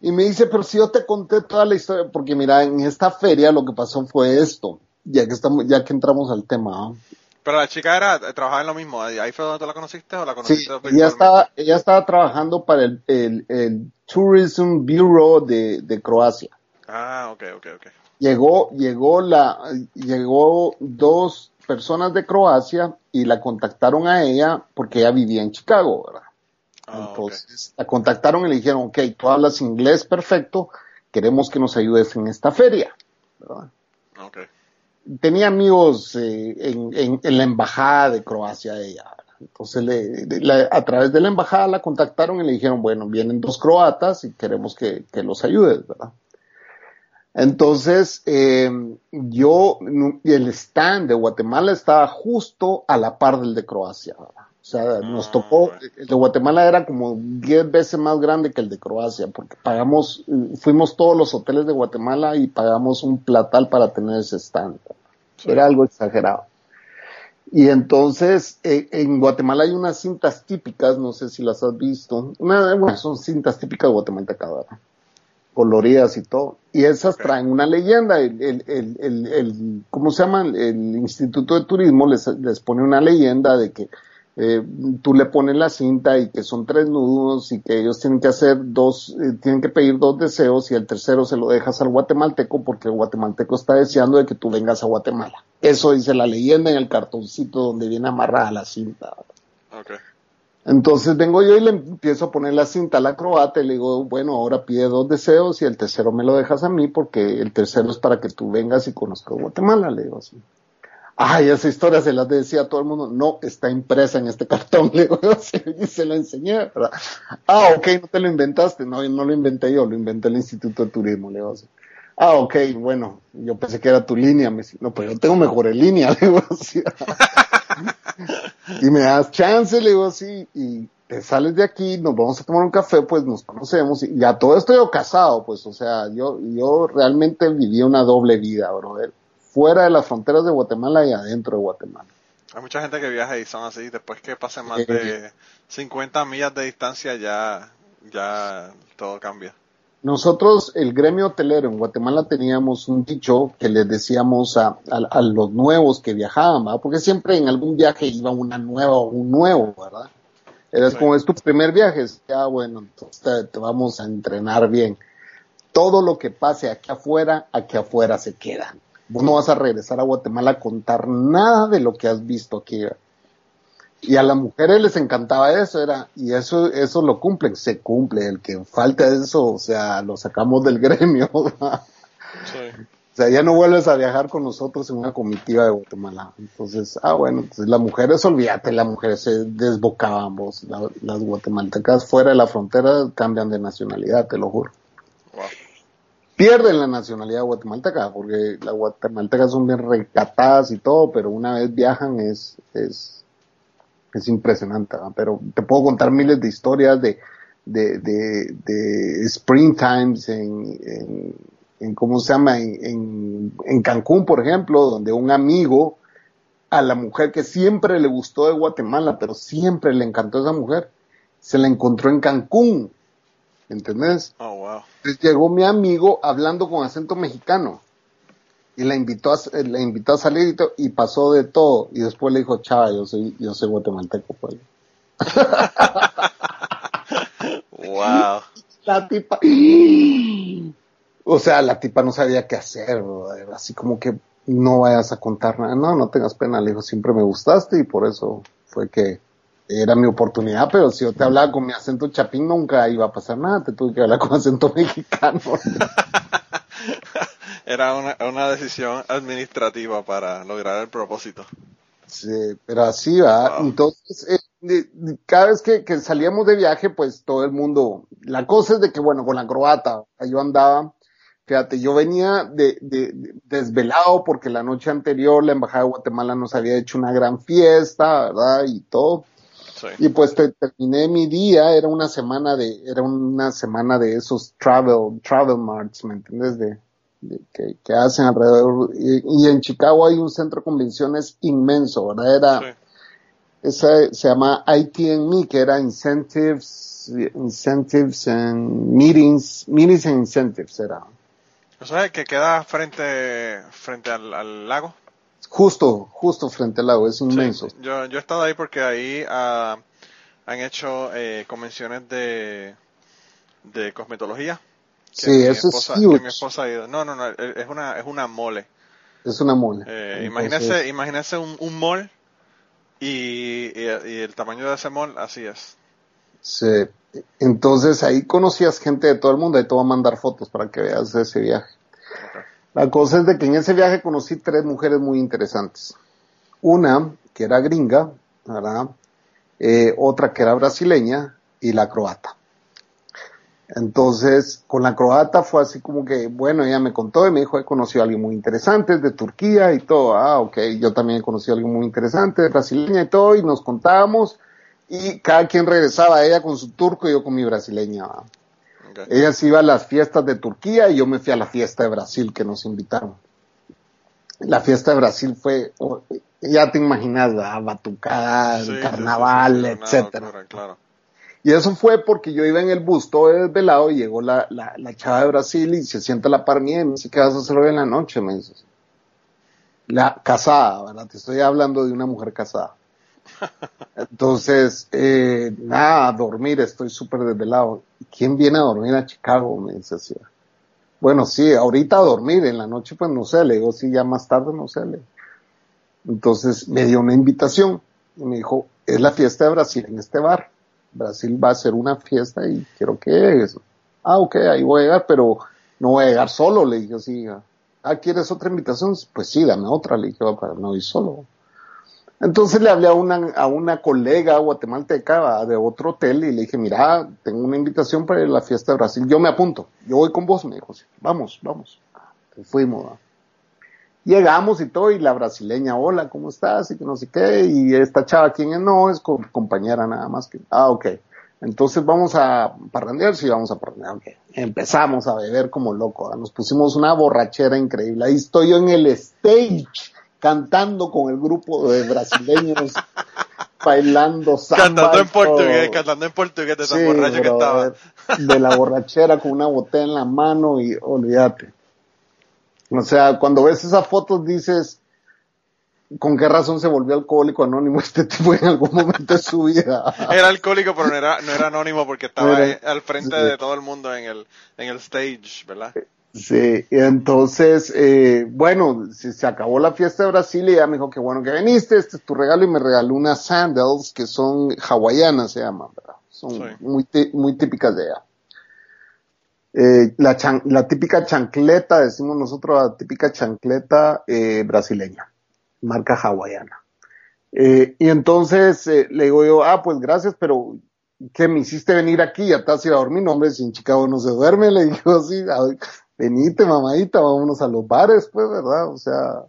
Y me dice, pero si yo te conté toda la historia, porque mira, en esta feria lo que pasó fue esto, ya que estamos, ya que entramos al tema. Pero la chica era, trabajaba en lo mismo. ¿Ahí fue donde tú la conociste o la Sí, conociste ella virtualmente? estaba, ella estaba trabajando para el, el, el Tourism Bureau de, de Croacia. Ah, ok, ok, ok. Llegó, llegó la, llegó dos personas de Croacia y la contactaron a ella porque ella vivía en Chicago, ¿verdad? Ah. Entonces la contactaron y le dijeron, ok, tú hablas inglés perfecto, queremos que nos ayudes en esta feria, ¿verdad? Ok. Tenía amigos eh, en, la embajada de Croacia ella. Entonces a través de la embajada la contactaron y le dijeron, bueno, vienen dos croatas y queremos que, que los ayudes, ¿verdad? Entonces, eh, yo, el stand de Guatemala estaba justo a la par del de Croacia, ¿verdad? O sea, nos Ah, tocó, el de Guatemala era como 10 veces más grande que el de Croacia, porque pagamos, fuimos todos los hoteles de Guatemala y pagamos un platal para tener ese stand. Sí. Era algo exagerado. Y entonces, eh, en Guatemala hay unas cintas típicas, no sé si las has visto. Una, bueno, son cintas típicas guatemaltecas. Coloridas y todo. Y esas traen una leyenda. El, el, el, el, el- ¿cómo se llama? El Instituto de Turismo les, les pone una leyenda de que eh, tú le pones la cinta y que son tres nudos y que ellos tienen que hacer dos, eh, tienen que pedir dos deseos y el tercero se lo dejas al guatemalteco porque el guatemalteco está deseando de que tú vengas a Guatemala. Eso dice la leyenda en el cartoncito donde viene amarrada la cinta. Entonces vengo yo y le empiezo a poner la cinta a la croata y le digo, bueno, ahora pide dos deseos y el tercero me lo dejas a mí porque el tercero es para que tú vengas y conozcas Guatemala, le digo así. Ay, esa historia se las decía a todo el mundo. No, está impresa en este cartón, le digo así, y se lo enseñé, ¿verdad? Ah, ok, no te lo inventaste. No, no lo inventé yo, lo inventé el Instituto de Turismo, le digo así. Ah, ok, bueno, yo pensé que era tu línea. Me dice, no, pero yo tengo mejores líneas, le digo así. y me das chance, le digo así, y te sales de aquí, nos vamos a tomar un café, pues nos conocemos, y ya todo esto yo casado, pues, o sea, yo, yo realmente viví una doble vida, brother, fuera de las fronteras de Guatemala y adentro de Guatemala. Hay mucha gente que viaja y son así. Después que pasen más de 50 millas de distancia, ya, ya todo cambia. Nosotros, el gremio hotelero en Guatemala teníamos un dicho que les decíamos a, a- a los nuevos que viajaban, ¿verdad? Porque siempre en algún viaje iba una nueva o un nuevo, ¿verdad? Era Sí. como es tu primer viaje, ya bueno, entonces te, te vamos a entrenar bien. Todo lo que pase aquí afuera, aquí afuera se queda. Vos no vas a regresar a Guatemala a contar nada de lo que has visto aquí. Y a las mujeres les encantaba eso, era, y eso, eso lo cumplen, se cumple, el que falta eso, o sea, lo sacamos del gremio, o sea, ya no vuelves a viajar con nosotros en una comitiva de Guatemala. Entonces, ah, bueno, entonces las mujeres, olvídate, las mujeres se desbocaban, vos, La- las guatemaltecas fuera de la frontera cambian de nacionalidad, te lo juro. Pierden la nacionalidad guatemalteca, porque las guatemaltecas son bien recatadas y todo, pero una vez viajan es, es, es impresionante, pero te puedo contar miles de historias de, de, de, de springtimes en, en, en, ¿cómo se llama? En, en Cancún, por ejemplo, donde un amigo a la mujer que siempre le gustó de Guatemala, pero siempre le encantó esa mujer, se la encontró en Cancún, ¿entendés? Oh, wow. Entonces llegó mi amigo hablando con acento mexicano y la invitó a, la invitó a salir y, pasó de todo y después le dijo, chava, yo soy, yo soy guatemalteco, pues. Wow. La tipa, O sea, la tipa no sabía qué hacer, brother. así como que no vayas a contar nada. No, no tengas pena, le dijo, siempre me gustaste y por eso fue que era mi oportunidad, pero si yo te hablaba con mi acento chapín nunca iba a pasar nada, te tuve que hablar con acento mexicano. era una, una decisión administrativa para lograr el propósito. Sí, pero así va. Entonces, eh, cada vez que, que, salíamos de viaje, pues todo el mundo, la cosa es de que, bueno, con la croata, yo andaba, fíjate, yo venía de, de, desvelado porque la noche anterior la Embajada de Guatemala nos había hecho una gran fiesta, ¿verdad? Y todo. Y pues terminé mi día, era una semana de, era una semana de esos travel, travel marts, ¿me entiendes? De, que, que, hacen alrededor. Y, en Chicago hay un centro de convenciones inmenso, ¿verdad? Era, esa se llama ITME, que era Incentives, Incentives and Meetings, Meetings and Incentives era. ¿O sea, que queda frente, frente al lago? Justo, justo frente al lago, es inmenso. yo, yo he estado ahí porque ahí ah, han hecho eh, convenciones de, de cosmetología. Sí, eso es huge. mi esposa ha ido. No, no, no, es una, es una mole. Es una mole. Eh, imagínese, imagínese un, un mall y, y, el tamaño de ese mall, así es. Sí. Entonces ahí conocías gente de todo el mundo, ahí te voy a mandar fotos para que veas ese viaje. La cosa es de que en ese viaje conocí tres mujeres muy interesantes. Una que era gringa, ¿verdad? Eh, otra que era brasileña y la croata. Entonces, con la croata fue así como que, bueno, ella me contó y me dijo, he conocido a alguien muy interesante de Turquía y todo. Ah, ok, yo también he conocido a alguien muy interesante de brasileña y todo, y nos contábamos, y cada quien regresaba, ella con su turco y yo con mi brasileña. Ella se iba a las fiestas de Turquía y yo me fui a la fiesta de Brasil que nos invitaron. La fiesta de Brasil fue, ya te imaginas, batucada, carnaval, etcétera. Y eso fue porque yo iba en el bus todo desvelado y llegó la, la, la chava de Brasil y se sienta la par mía y me dice, ¿qué vas a hacer hoy en la noche? Me dice. La casada, ¿verdad? Te estoy hablando de una mujer casada. Entonces, eh, nada, dormir, estoy súper desvelado. ¿Quién viene a dormir a Chicago? Me dice así. Bueno, sí, ahorita a dormir, en la noche pues no sé, le digo, sí, ya más tarde no sé. Le Entonces me dio una invitación y me dijo, es la fiesta de Brasil en este bar. Brasil va a hacer una fiesta y quiero que llegues. Ah, ok, ahí voy a llegar, pero no voy a llegar solo, le dije así. Ah, ¿quieres otra invitación? Pues sí, dame otra, le dije, para no ir solo. Entonces le hablé a una, a una colega guatemalteca de otro hotel y le dije, mira, tengo una invitación para la fiesta de Brasil, yo me apunto, yo voy con vos, me dijo, vamos, vamos. fuimos. Llegamos y todo, y la brasileña, hola, ¿cómo estás? Y que no sé qué, y esta chava, ¿quién es? No, es compañera nada más que, ah, ok. Entonces vamos a parrandear, sí, vamos a parrandear, ok. Empezamos a beber como loco, nos pusimos una borrachera increíble. Ahí estoy yo en el stage cantando con el grupo de brasileños, bailando samba. Cantando en portugués, cantando en portugués de tan borracho que estaba. De la borrachera con una botella en la mano y olvídate. O sea, cuando ves esas fotos dices, ¿con qué razón se volvió alcohólico anónimo este tipo en algún momento de su vida? era alcohólico, pero no era, no era anónimo porque estaba al frente de todo el mundo en el, en el stage, ¿verdad? Sí, y entonces, eh, bueno, se, se, acabó la fiesta de Brasil y ella me dijo que bueno que viniste, este es tu regalo y me regaló unas sandals que son hawaianas, se llaman, ¿verdad? Son muy, muy típicas de ella. Eh, la, la típica chancleta, decimos nosotros, la típica chancleta eh, brasileña, marca hawaiana. Eh, y entonces eh, le digo yo, ah, pues gracias, pero ¿qué me hiciste venir aquí? Ya te has ido a dormir, no, hombre, si en Chicago no se duerme, le digo así, venite mamadita, vámonos a los bares, pues, ¿verdad? O sea,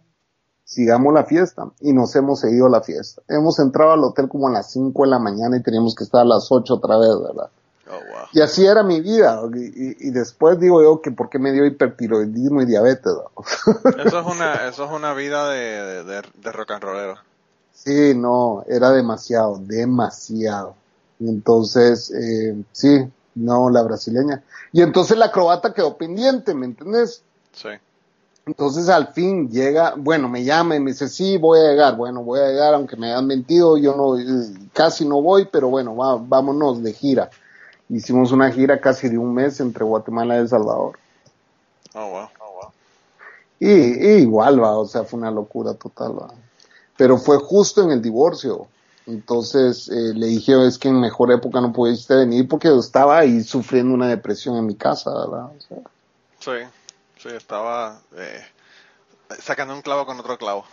sigamos la fiesta. Y nos hemos seguido la fiesta. Hemos entrado al hotel como a las 5 de la mañana y teníamos que estar a las 8 otra vez, ¿verdad? Oh, y así era mi vida. Y, después digo yo que por qué me dio hipertiroidismo y diabetes. Eso es una, eso es una vida de, de, de rock and rollero. Sí, no, era demasiado, demasiado. Y entonces, eh, sí, no la brasileña. Y entonces la croata quedó pendiente, ¿me entiendes? Sí. Entonces al fin llega, bueno, me llama y me dice, sí, voy a llegar, bueno, voy a llegar, aunque me hayan mentido, yo no, casi no voy, pero bueno, vámonos de gira. Hicimos una gira casi de un mes entre Guatemala y El Salvador. Oh, wow. Oh, wow. Y, y igual, va, o sea, fue una locura total, va. Pero fue justo en el divorcio. Entonces eh, le dije, es que en mejor época no pudiste venir porque estaba ahí sufriendo una depresión en mi casa, ¿verdad? O sea, Sí, sí, estaba eh, sacando un clavo con otro clavo.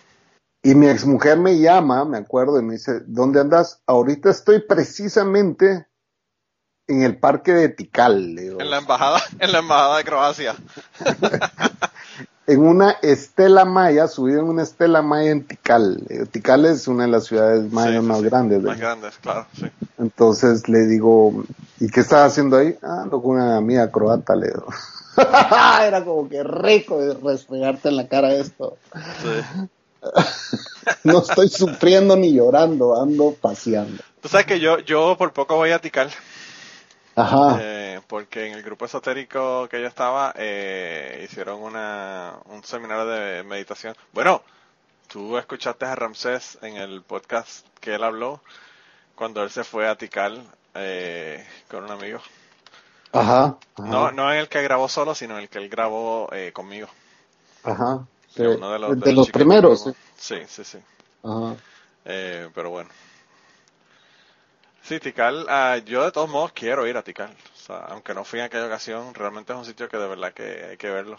y mi exmujer me llama, me acuerdo, y me dice, ¿dónde andas? Ahorita estoy precisamente en el parque de Tikal, digo. En la embajada, en la embajada de Croacia. en una estela maya, subida en una estela maya en Tikal. Eh, Tikal es una de las ciudades mayas Sí, más sí, grandes. de- Más grandes, claro, sí. Entonces le digo, ¿y qué estás haciendo ahí? Ah, ando con una amiga croata, le digo. Era como que rico de restregarte en la cara esto. sí. No estoy sufriendo ni llorando, ando paseando. Tú sabes que yo, yo por poco voy a Tikal. Ajá. Eh, porque en el grupo esotérico que yo estaba eh, hicieron una, un seminario de meditación. Bueno, tú escuchaste a Ramsés en el podcast que él habló cuando él se fue a Tikal eh, con un amigo. Ajá. ajá, No, no en el que grabó solo, sino en el que él grabó eh, conmigo. Ajá. sí. Uno de los, de primeros. sí. Sí, sí, sí. Ajá. Eh, pero bueno. Sí, Tikal, ah, yo de todos modos quiero ir a Tikal. O sea, aunque no fui en aquella ocasión, realmente es un sitio que de verdad que hay que verlo.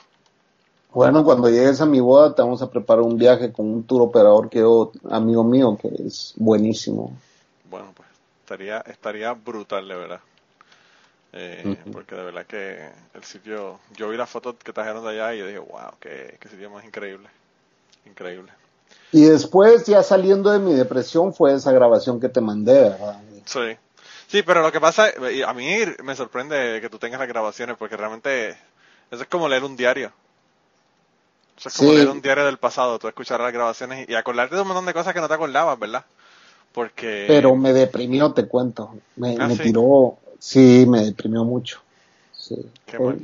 Bueno, cuando llegues a mi boda te vamos a preparar un viaje con un tour operador que yo, amigo mío, que es buenísimo. Bueno, pues estaría estaría brutal, de verdad. Eh. Porque de verdad que el sitio, yo vi las fotos que trajeron de allá y yo dije, wow, qué, qué sitio más increíble. Increíble. Y después, ya saliendo de mi depresión, fue esa grabación que te mandé, ¿verdad? Sí. Sí, pero lo que pasa, a mí me sorprende que tú tengas las grabaciones porque realmente eso es como leer un diario. Eso es como Sí. leer un diario del pasado, tú escuchar las grabaciones y, y acordarte de un montón de cosas que no te acordabas, ¿verdad? Porque... Pero me deprimió, te cuento. Me, Ah, me ¿sí? tiró, sí, me deprimió mucho. Sí. Qué Fue, mal.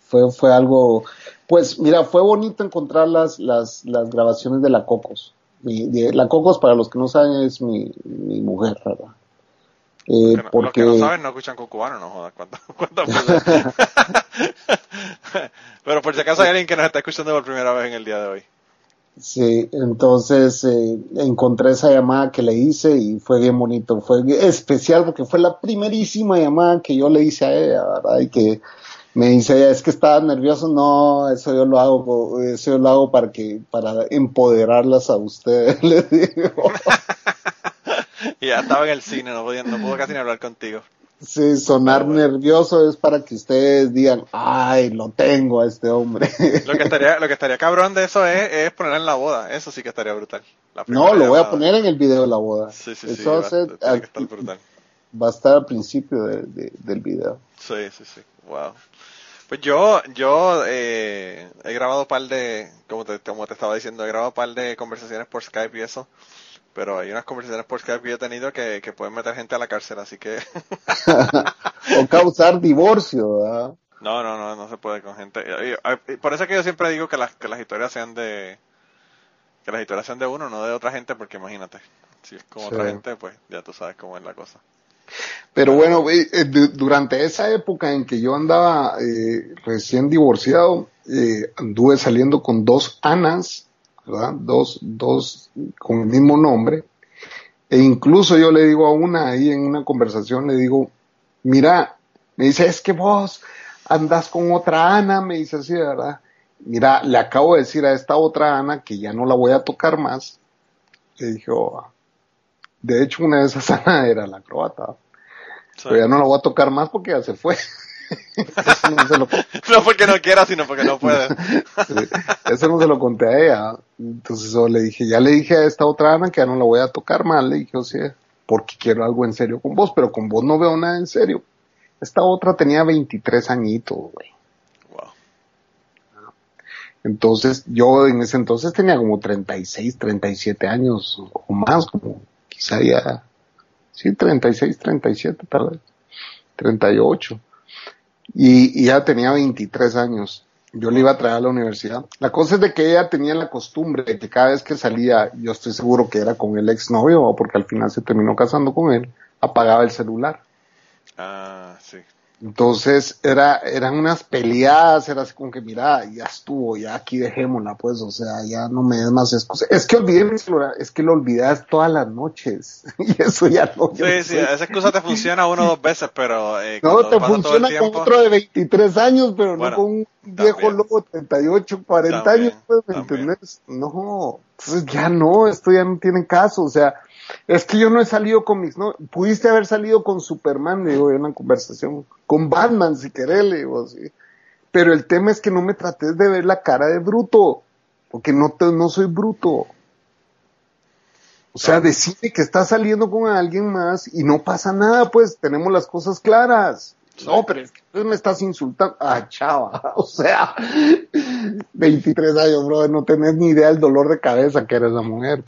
fue, fue algo, pues mira, fue bonito encontrar las, las, las grabaciones de la Cocos. Mi- de- la Cocos, para los que no saben, es mi, mi mujer, ¿verdad? Eh, que no- Los porque, que no saben no escuchan con cubano, no jodas. ¿Cuánto, cuánto veces? Pero por si acaso hay alguien que nos está escuchando por primera vez en el día de hoy. sí, entonces eh, encontré esa llamada que le hice y fue bien bonito. Fue especial porque fue la primerísima llamada que yo le hice a ella, ¿verdad? Y que me dice es que estaba nervioso. No, eso yo lo hago, eso yo lo hago para que, para empoderarlas a ustedes, le digo. Y ya estaba en el cine, no, podía, no pudo casi ni hablar contigo. Sí, sonar bueno. nervioso es para que ustedes digan, ay, lo tengo a este hombre. Lo que estaría, lo que estaría cabrón de eso es, es en la boda. Eso sí que estaría brutal. No, lo voy a poner en el video de la boda. Sí, sí, Eso sí. va, tiene que estar al- brutal. va a estar al principio de- de- del video. Sí, sí, sí. Wow. Pues yo, yo eh, he grabado un par de, como te, como te estaba diciendo, he grabado un par de conversaciones por Skype y eso. Pero hay unas conversaciones por Skype que yo he tenido que, que pueden meter gente a la cárcel, así que o causar divorcio, ¿verdad? no, no, no, no se puede con gente. Por eso es que yo siempre digo que las, que las historias sean de, que las historias sean de uno, no de otra gente, porque imagínate, si es con Sí. otra gente, pues ya tú sabes cómo es la cosa. Pero bueno, eh, du- durante esa época en que yo andaba eh, recién divorciado, eh, anduve saliendo con dos Anas, ¿verdad? Dos, dos con el mismo nombre. E incluso yo le digo a una ahí en una conversación, le digo, mira, me dice, es que vos andas con otra Ana, me dice así, ¿verdad? Mira, le acabo de decir a esta otra Ana que ya no la voy a tocar más. Le dije, "Oh". de hecho, una de esas Ana era la croata. Sí. Pero ya no la voy a tocar más porque ya se fue. Eso no se lo, No porque no quiera, sino porque no puede. sí, eso no se lo conté a ella. Entonces yo le dije, ya le dije a esta otra Ana que ya no la voy a tocar más. Le dije, o sea, porque quiero algo en serio con vos, pero con vos no veo nada en serio. Esta otra tenía 23 añitos, güey. Wow. Entonces yo en ese entonces tenía como 36, 37 años o más, como quizá ya, sí, 36, 37 tal vez, 38. Y, ya tenía 23 años. Yo le iba a traer a la universidad. La cosa es de que ella tenía la costumbre de que cada vez que salía, yo estoy seguro que era con el exnovio, o porque al final se terminó casando con él, apagaba el celular. Ah, sí. Entonces era, eran unas peleadas, era así como que mira, ya estuvo, ya aquí dejémosla, pues, o sea, ya no me des más excusas. Es que olvidé mi celular, es que lo olvidas todas las noches. y eso ya no. Sí, sí, esa excusa te funciona uno o dos veces, pero. Eh, no, te funciona tiempo- con otro de 23 años, pero Bueno, no con un viejo también. loco de 38, 40 También, años, pues, ¿me entendés? No, entonces ya no, esto ya no tiene caso, o sea, es que yo no he salido con mis, no, pudiste haber salido con Superman, le digo, en una conversación, con Batman, si querés, le digo, sí. Pero el tema es que no me trates de ver la cara de bruto, porque no te, no soy bruto. O sea, decide que estás saliendo con alguien más y no pasa nada, pues tenemos las cosas claras. No, pero es que me estás insultando. Ah, chava. O sea, 23 años, brother, no tenés ni idea del dolor de cabeza que eres la mujer.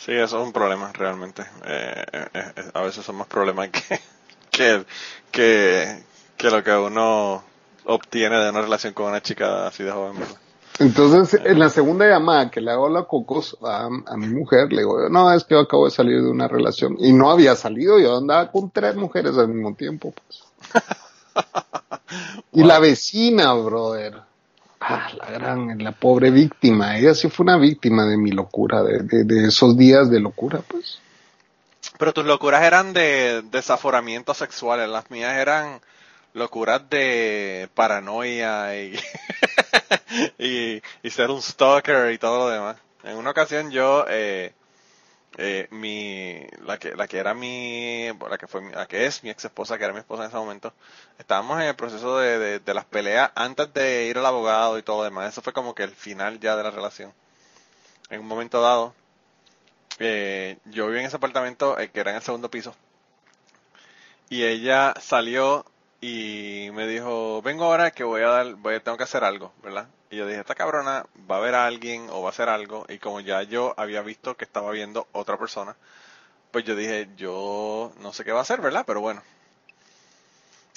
Sí, eso es un problema realmente. Eh, eh, eh, a veces son más problemas que, que, que, que lo que uno obtiene de una relación con una chica así de joven. ¿verdad? Entonces, en la segunda llamada que le hago a la Cocos a, a mi mujer, le digo, no, es que yo acabo de salir de una relación. Y no había salido, yo andaba con tres mujeres al mismo tiempo, pues. Y la vecina, brother. Ah, la gran, la pobre víctima. Ella sí fue una víctima de mi locura, de, de, de esos días de locura, pues. Pero tus locuras eran de desaforamiento sexuales, las mías eran locuras de paranoia y, y, y ser un stalker y todo lo demás. En una ocasión yo, eh, eh, mi, la que, la que era mi, la que fue, la que es mi ex esposa, que era mi esposa en ese momento, estábamos en el proceso de, de, las peleas antes de ir al abogado y todo lo demás. Eso fue como que el final ya de la relación. En un momento dado, eh, yo vivía en ese apartamento eh, que era en el segundo piso y ella salió y me dijo vengo ahora que voy a dar voy, tengo que hacer algo verdad y yo dije esta cabrona va a ver a alguien o va a hacer algo y como ya yo había visto que estaba viendo otra persona pues yo dije yo no sé qué va a hacer verdad pero bueno.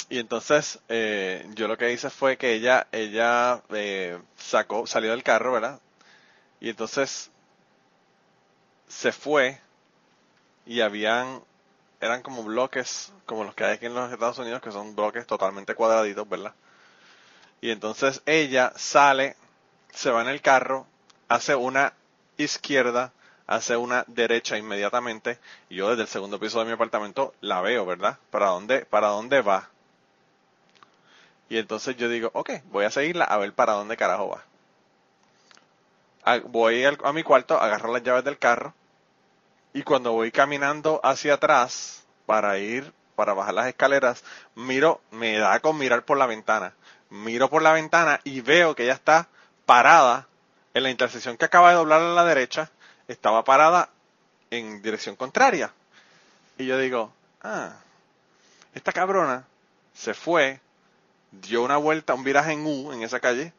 Y entonces eh, yo lo que hice fue que ella ella eh, sacó salió del carro verdad y entonces se fue y habían eran como bloques como los que hay aquí en los Estados Unidos que son bloques totalmente cuadraditos, ¿verdad? Y entonces ella sale, se va en el carro, hace una izquierda, hace una derecha inmediatamente y yo desde el segundo piso de mi apartamento la veo, ¿verdad? ¿Para dónde para dónde va? Y entonces yo digo, ok, voy a seguirla a ver para dónde carajo va. Voy a mi cuarto, agarro las llaves del carro y cuando voy caminando hacia atrás para ir, para bajar las escaleras, miro, me da con mirar por la ventana. Miro por la ventana y veo que ella está parada en la intersección que acaba de doblar a la derecha, estaba parada en dirección contraria. Y yo digo, ah, esta cabrona se fue, dio una vuelta, un viraje en U en esa calle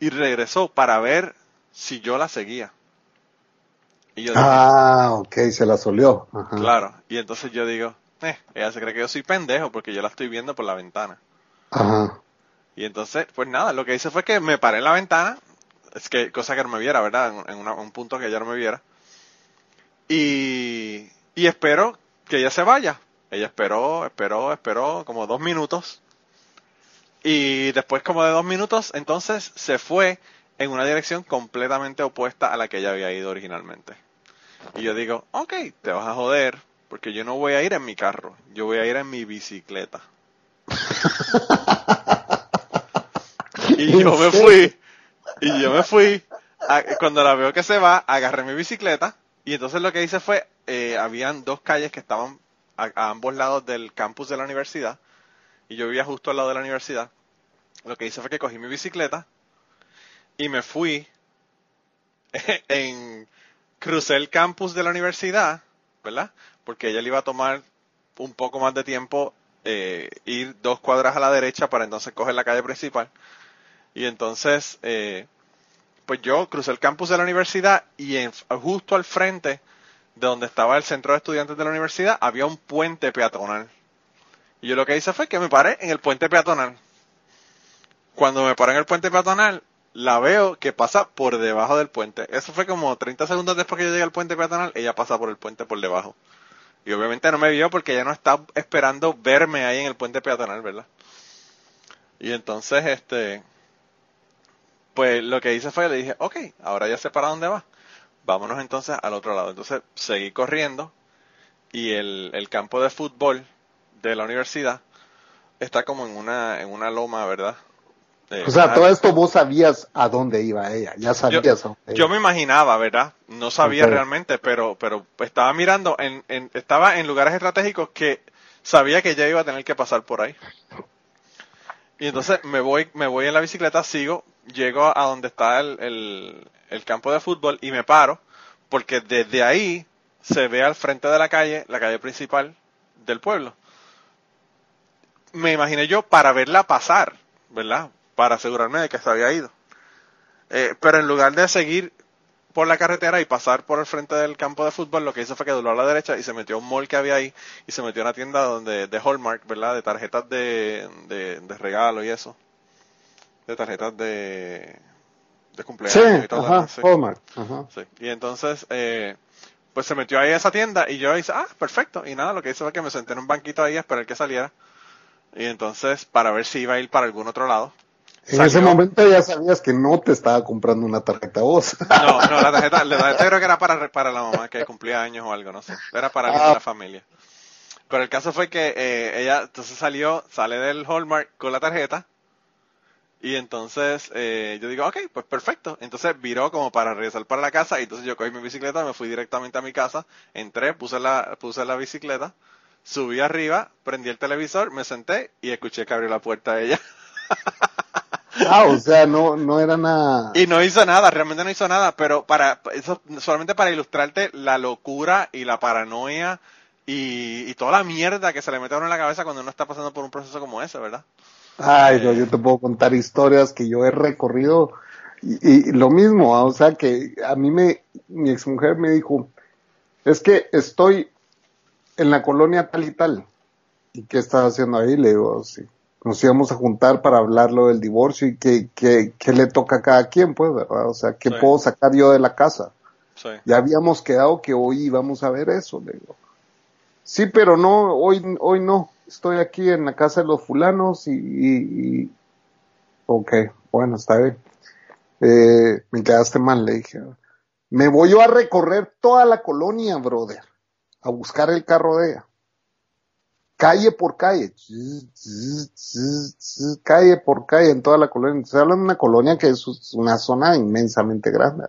y regresó para ver si yo la seguía. Y yo dije, Ah, ok, se la solió. Ajá. Claro, y entonces yo digo, eh, ella se cree que yo soy pendejo porque yo la estoy viendo por la ventana. Ajá. Y entonces, pues nada, lo que hice fue que me paré en la ventana, es que cosa que no me viera, ¿verdad? En, en una- un punto que ella no me viera. Y, y espero que ella se vaya. Ella esperó, esperó, esperó como dos minutos. Y después como de dos minutos, entonces se fue en una dirección completamente opuesta a la que ella había ido originalmente. Y yo digo, ok, te vas a joder, porque yo no voy a ir en mi carro, yo voy a ir en mi bicicleta. y yo me fui, y yo me fui, a- cuando la veo que se va, agarré mi bicicleta, y entonces lo que hice fue, eh, habían dos calles que estaban a, a ambos lados del campus de la universidad, y yo vivía justo al lado de la universidad. Lo que hice fue que cogí mi bicicleta y me fui en crucé el campus de la universidad, ¿verdad? Porque ella le iba a tomar un poco más de tiempo eh, ir dos cuadras a la derecha para entonces coger la calle principal. Y entonces, eh, pues yo crucé el campus de la universidad y en- justo al frente de donde estaba el centro de estudiantes de la universidad había un puente peatonal. Y yo lo que hice fue que me paré en el puente peatonal. Cuando me paré en el puente peatonal, la veo que pasa por debajo del puente. Eso fue como 30 segundos después que yo llegué al puente peatonal, ella pasa por el puente por debajo. Y obviamente no me vio porque ella no está esperando verme ahí en el puente peatonal, ¿verdad? Y entonces, este, pues lo que hice fue, le dije, ok, ahora ya sé para dónde va. Vámonos entonces al otro lado. Entonces seguí corriendo y el, el campo de fútbol de la universidad está como en una, en una loma, ¿verdad? Eh, O sea, todo esto vos sabías a dónde iba ella, ya sabías yo iba. me imaginaba, ¿verdad? No sabía realmente, pero, pero estaba mirando, en, en- estaba en lugares estratégicos que sabía que ya iba a tener que pasar por ahí. Y entonces me voy, me voy en la bicicleta, sigo, llego a donde está el, el, el campo de fútbol y me paro, porque desde ahí se ve al frente de la calle, la calle principal del pueblo. Me imaginé yo para verla pasar, ¿verdad? Para asegurarme de que se había ido. Eh, pero en lugar de seguir por la carretera y pasar por el frente del campo de fútbol, lo que hizo fue que dobló a la derecha y se metió a un mall que había ahí y se metió a una tienda donde de Hallmark, ¿verdad? De tarjetas de, de, de regalo y eso. De tarjetas de, de cumpleaños Sí, y todo. ajá, sí. Hallmark, ajá. Sí. Y entonces, eh, pues se metió ahí a esa tienda y yo hice, ah, perfecto. Y nada, lo que hice fue que me senté en un banquito ahí a esperar que saliera. Y entonces, para ver si iba a ir para algún otro lado. En ese momento ya sabías que no te estaba comprando una tarjeta vos. No, no, la tarjeta, la tarjeta creo que era para, para la mamá que cumplía años o algo, no sé. Era para alguien de la familia. Pero el caso fue que eh, ella entonces salió, sale del Hallmark con la tarjeta. Y entonces eh, yo digo, ok, pues perfecto. Entonces viró como para regresar para la casa. Y entonces yo cogí mi bicicleta, me fui directamente a mi casa. Entré, puse la, puse la bicicleta, subí arriba, prendí el televisor, me senté y escuché que abrió la puerta a ella. Ah, o sea, no, no era nada. Y no hizo nada, realmente no hizo nada, pero para eso solamente para ilustrarte la locura y la paranoia y, y toda la mierda que se le mete a uno en la cabeza cuando uno está pasando por un proceso como ese, ¿verdad? Ay, no, yo te puedo contar historias que yo he recorrido y, y lo mismo, ah, o sea que a mí me, mi exmujer me dijo, es que estoy en la colonia tal y tal. ¿Y qué estás haciendo ahí? Le digo, sí. Nos íbamos a juntar para hablarlo del divorcio y qué, qué, qué le toca a cada quien, pues, ¿verdad? O sea, ¿qué Sí. puedo sacar yo de la casa? Sí. Ya habíamos quedado que hoy íbamos a ver eso, le digo. Sí, pero no, hoy, hoy no. Estoy aquí en la casa de los fulanos y, y, y- ok, bueno, está bien. Eh, me quedaste mal, le dije. Me voy yo a recorrer toda la colonia, brother, a buscar el carro de ella. Calle por calle, calle por calle en toda la colonia. Se habla de una colonia que es una zona inmensamente grande.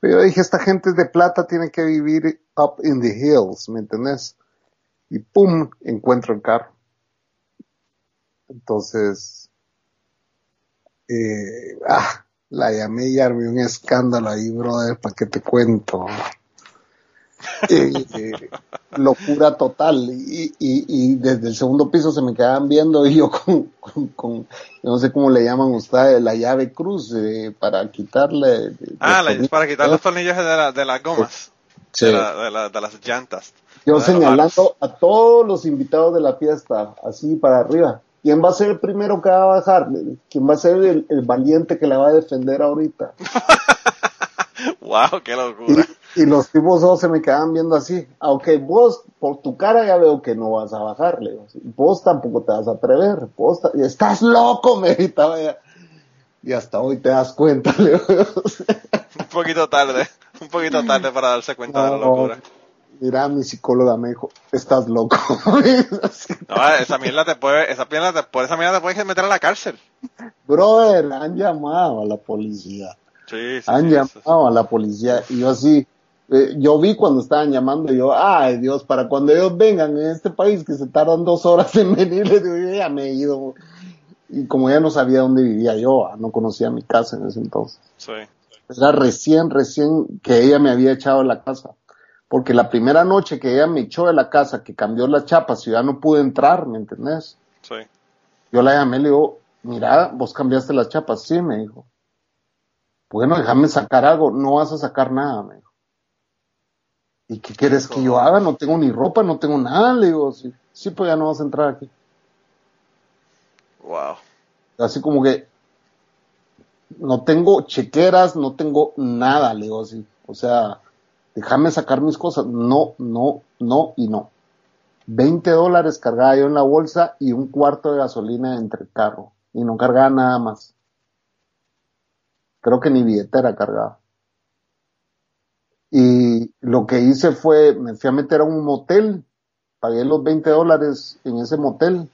Pero yo dije, esta gente de plata, tiene que vivir up in the hills, ¿me entendés? Y pum, encuentro el carro. Entonces, eh, ah, la llamé y armé un escándalo ahí, brother, ¿para qué te cuento? Eh, eh, locura total. Y, y, y desde el segundo piso se me quedaban viendo y yo con, con, con yo no sé cómo le llaman ustedes, la llave cruz eh, para quitarle. de- Ah, la- para quitar los tornillos de, la- de las gomas, Sí. de, la- de la- de las llantas. Yo señalando a todos los invitados de la fiesta, así para arriba. ¿Quién va a ser el primero que va a bajar? ¿Quién va a ser el, el valiente que la va a defender ahorita? Wow, qué locura. Y los tipos todos se me quedaban viendo así. Aunque vos, por tu cara ya veo que no vas a bajar, le digo. Vos tampoco te vas a atrever. Vos estás loco, me gritaba ella. Y hasta hoy te das cuenta, le digo. Un poquito tarde, un poquito tarde para darse cuenta de la locura. Mira, mi psicóloga me dijo, estás loco. No, esa mierda te puede, esa mierda te, por esa mierda te puedes meter a la cárcel. Brother, han llamado a la policía. Sí, sí, han sí, llamado a la policía y yo así, eh, yo vi cuando estaban llamando y yo, ay Dios, para cuando ellos vengan en este país que se tardan dos horas en venir, les digo, ya me he ido. Y como ya no sabía dónde vivía yo, ah, no conocía mi casa en ese entonces. Sí. Era recién, recién que ella me había echado de la casa. Porque la primera noche que ella me echó de la casa, que cambió las chapas, yo ya no pude entrar, ¿me entendés? Sí. Yo la llamé y le digo, mira, vos cambiaste las chapas. Sí, me dijo. Bueno, déjame sacar algo. No vas a sacar nada, me dijo. ¿Y qué quieres que yo haga? No tengo ni ropa, no tengo nada. Le digo, sí, sí pues ya no vas a entrar aquí. Wow. Así como que no tengo chequeras, no tengo nada, le digo así. O sea, déjame sacar mis cosas. No, no, no y no. 20 dólares cargaba yo en la bolsa y un cuarto de gasolina entre el carro. Y no cargaba nada más. Creo que ni billetera cargaba. Y lo que hice fue, me fui a meter a un motel, pagué los 20 dólares en ese motel,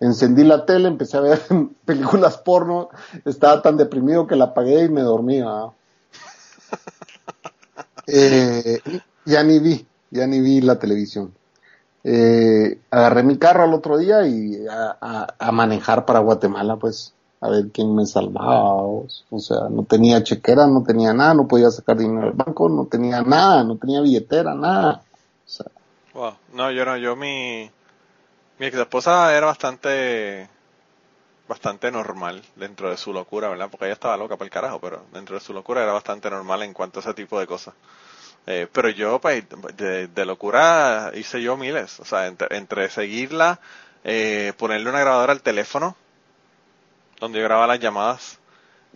encendí la tele, empecé a ver películas porno, estaba tan deprimido que la apagué y me dormía. Eh, ya ni vi, ya ni vi la televisión. Eh, agarré mi carro al otro día y a, a, manejar para Guatemala, pues, a ver quién me salvaba. O, sea, no tenía chequera, no tenía nada, no podía sacar dinero del banco, no tenía nada, no tenía billetera, nada. O sea, wow. No, yo no, yo mi, mi ex esposa era bastante, bastante normal dentro de su locura, ¿verdad? Porque ella estaba loca para el carajo, pero dentro de su locura era bastante normal en cuanto a ese tipo de cosas. Eh, pero yo, pues, de, locura hice yo miles. O sea, entre, seguirla, eh, ponerle una grabadora al teléfono, donde yo grababa las llamadas.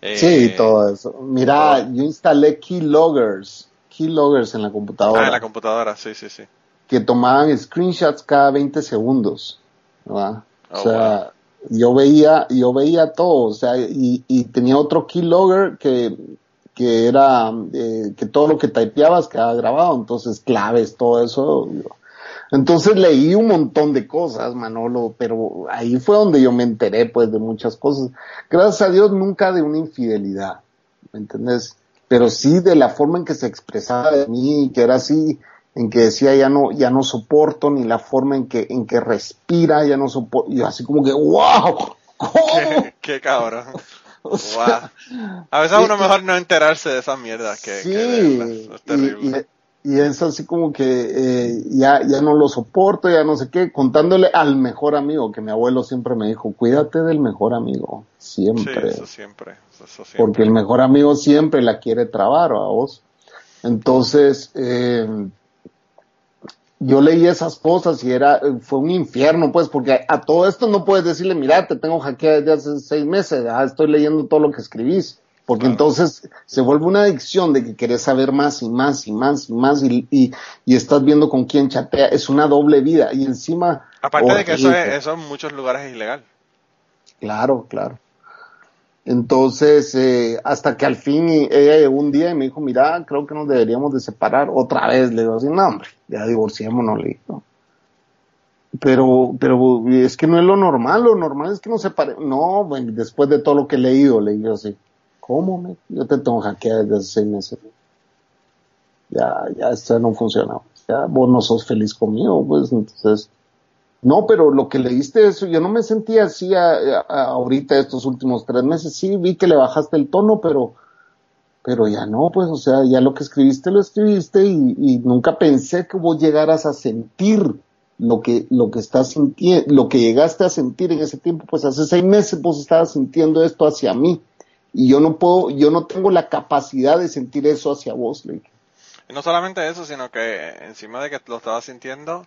Eh, sí, todo eso. Mira, yo instalé keyloggers, keyloggers en la computadora. Ah, en la computadora, sí, sí, sí. Que tomaban screenshots cada 20 segundos, ¿verdad? o oh, sea, yo veía, yo veía todo, o sea, y, y tenía otro keylogger que que era eh, que todo lo que typeabas quedaba grabado, entonces claves, todo eso. Entonces leí un montón de cosas, Manolo, pero ahí fue donde yo me enteré pues de muchas cosas. Gracias a Dios nunca de una infidelidad, ¿me entendés? Pero sí de la forma en que se expresaba de mí, que era así, en que decía ya no, ya no soporto, ni la forma en que, en que respira, ya no soporto, y así como que, wow, ¿Qué, qué cabrón. A veces uno mejor no enterarse de esas mierdas que, sí, Es terrible. Y, es así como que eh, ya, ya no lo soporto, ya no sé qué, contándole al mejor amigo, que mi abuelo siempre me dijo, cuídate del mejor amigo, siempre. eso siempre, eso siempre. Porque el mejor amigo siempre la quiere trabar a vos. Entonces, eh, yo leí esas cosas y era, fue un infierno, pues, porque a, todo esto no puedes decirle, mira, te tengo hackeado desde hace seis meses, ah, estoy leyendo todo lo que escribís. Porque entonces se vuelve una adicción de que querés saber más y más y más y más y, y, estás viendo con quién chatea. Es una doble vida y encima... Aparte de que eso, eso en muchos lugares es ilegal. Claro, claro. Entonces, eh, hasta que al fin ella llegó un día y me dijo, mira, creo que nos deberíamos de separar otra vez. Le digo así, no, hombre, ya divorciémonos, le digo. Pero, pero es que no es lo normal, lo normal es que nos separemos. No, bueno, después de todo lo que he leído, le digo así, ¿cómo? Me? Yo te tengo hackeado desde hace seis meses. Ya, ya, esto no funciona. Ya, vos no sos feliz conmigo, pues, entonces, no, pero lo que leíste eso, yo no me sentía así ahorita estos últimos tres meses. Sí, vi que le bajaste el tono, pero, pero ya no, pues, o sea, ya lo que escribiste lo escribiste y, nunca pensé que vos llegaras a sentir lo que, lo que estás lo que llegaste a sentir en ese tiempo, pues hace seis meses vos estabas sintiendo esto hacia mí y yo no puedo, yo no tengo la capacidad de sentir eso hacia vos, Y no solamente eso, sino que encima de que lo estabas sintiendo,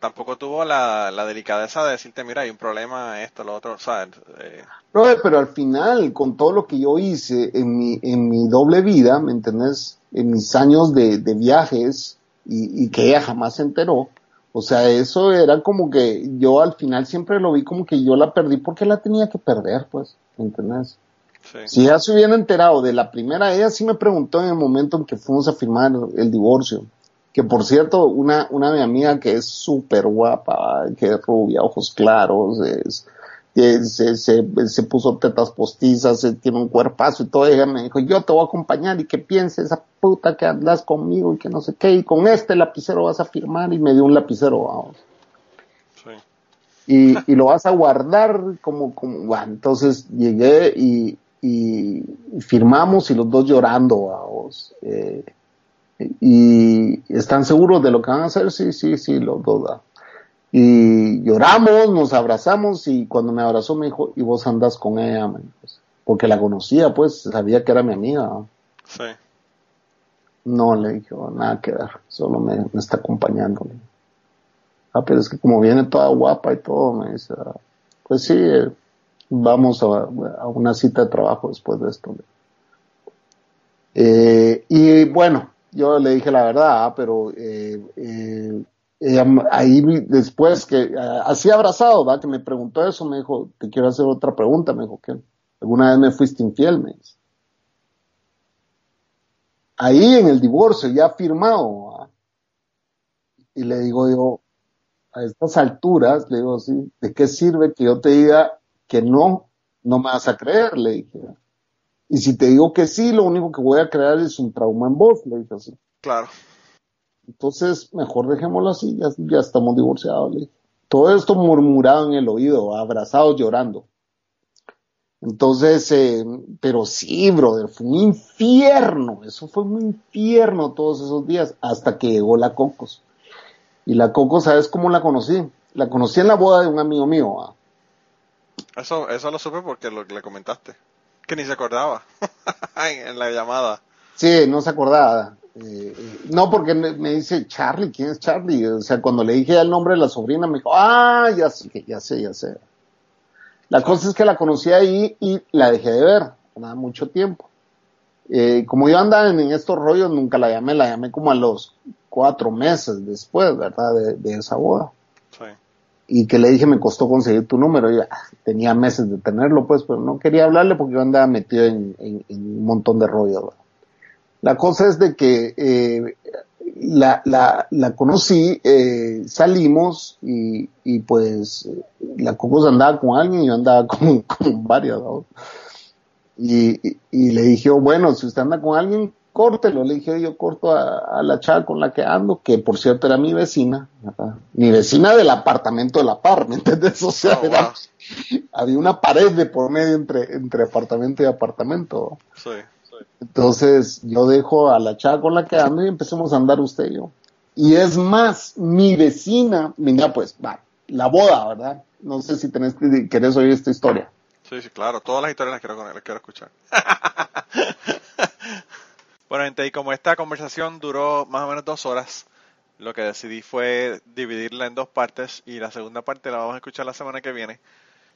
tampoco tuvo la, delicadeza de decirte, mira, hay un problema, esto, lo otro, ¿sabes? Eh, pero al final, con todo lo que yo hice en mi, en mi doble vida, ¿me entendés? En mis años de, viajes y, que ella jamás se enteró, o sea, eso era como que yo al final siempre lo vi como que yo la perdí porque la tenía que perder, pues, ¿me entendés? Si ella se hubiera enterado de la primera, ella sí me preguntó en el momento en que fuimos a firmar el divorcio que por cierto, una, una mi amiga que es súper guapa, que es rubia, ojos claros, es, se, se, se, puso tetas postizas, tiene un cuerpazo y todo, ella me dijo, yo te voy a acompañar y que piense esa puta que andas conmigo y que no sé qué, y con este lapicero vas a firmar y me dio un lapicero, vamos. Y, y lo vas a guardar como, como, bueno, entonces llegué y, y firmamos y los dos llorando, vamos. Eh, y están seguros de lo que van a hacer, sí, sí, sí, lo duda. Y lloramos, nos abrazamos y cuando me abrazó me dijo, y vos andas con ella, porque la conocía, pues sabía que era mi amiga. Sí. No, le dije, nada que ver, solo me, está acompañando. Ah, pero es que como viene toda guapa y todo, me dice, ah, pues sí, eh, vamos a, a, una cita de trabajo después de esto. Eh, y bueno, yo le dije la verdad, ¿ah? pero eh, eh, ahí después que, así abrazado, ¿va? que me preguntó eso, me dijo, te quiero hacer otra pregunta, me dijo, alguna vez me fuiste infiel, me. Ahí en el divorcio, ya firmado, y le digo yo, a estas alturas, le digo, sí, ¿de qué sirve que yo te diga que no? No me vas a creer, le dije. Y si te digo que sí, lo único que voy a crear es un trauma en vos, le dije así. Claro. Entonces, mejor dejémoslo así, ya, ya estamos divorciados, le dije. Todo esto murmurado en el oído, abrazados llorando. Entonces, eh, pero sí, brother, fue un infierno, eso fue un infierno todos esos días, hasta que llegó la Cocos. Y la Coco, ¿sabes cómo la conocí? La conocí en la boda de un amigo mío. Eso, eso lo supe porque lo, le comentaste. Que ni se acordaba en la llamada. Sí, no se acordaba. Eh, eh, no, porque me, dice Charlie, ¿quién es Charlie? O sea, cuando le dije el nombre de la sobrina, me dijo, ah, ya sé, ya sé, ya sé. La cosa es que la conocí ahí y la dejé de ver, nada, mucho tiempo. Eh, como yo andaba en, estos rollos, nunca la llamé, la llamé como a los cuatro meses después, ¿verdad? De, esa boda. Sí. Y que le dije, me costó conseguir tu número. Y ah, tenía meses de tenerlo, pues, pero no quería hablarle porque yo andaba metido en, un montón de rollos. La cosa es de que eh, la, la, conocí, eh, salimos y, pues la Cocos andaba con alguien y yo andaba con, con varios. Y, y, le dije, oh, bueno, si usted anda con alguien, córtelo. Le dije, yo corto a, la chava con la que ando, que por cierto era mi vecina, mi vecina del apartamento de la par, ¿me entiendes? O sea, oh, había una pared de por medio entre, entre apartamento y apartamento. Sí, Entonces yo dejo a la chava con la que ando y empecemos a andar usted y yo. Y es más, mi vecina, mira pues, va, la boda, ¿verdad? No sé si tenés, querés oír esta historia. Sí, sí, claro, todas las historias las quiero, las quiero escuchar. Bueno, gente, y como esta conversación duró más o menos dos horas, lo que decidí fue dividirla en dos partes y la segunda parte la vamos a escuchar la semana que viene.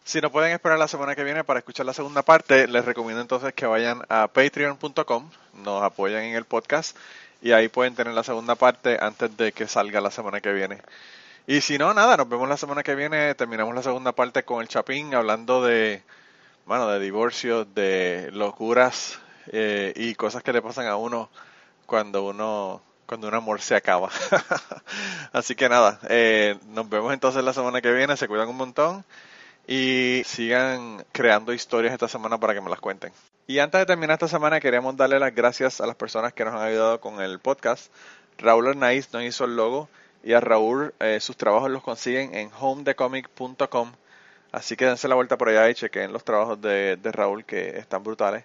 Si no pueden esperar la semana que viene para escuchar la segunda parte, les recomiendo entonces que vayan a patreon.com, nos apoyan en el podcast y ahí pueden tener la segunda parte antes de que salga la semana que viene. Y si no, nada, nos vemos la semana que viene, terminamos la segunda parte con el Chapín hablando de, bueno, de divorcios, de locuras eh, y cosas que le pasan a uno cuando uno cuando un amor se acaba. Así que nada, eh, nos vemos entonces la semana que viene, se cuidan un montón y sigan creando historias esta semana para que me las cuenten. Y antes de terminar esta semana queríamos darle las gracias a las personas que nos han ayudado con el podcast. Raúl Arnaiz nos hizo el logo y a Raúl eh, sus trabajos los consiguen en homedecomic.com. Así que dense la vuelta por allá y chequen los trabajos de Raúl que están brutales.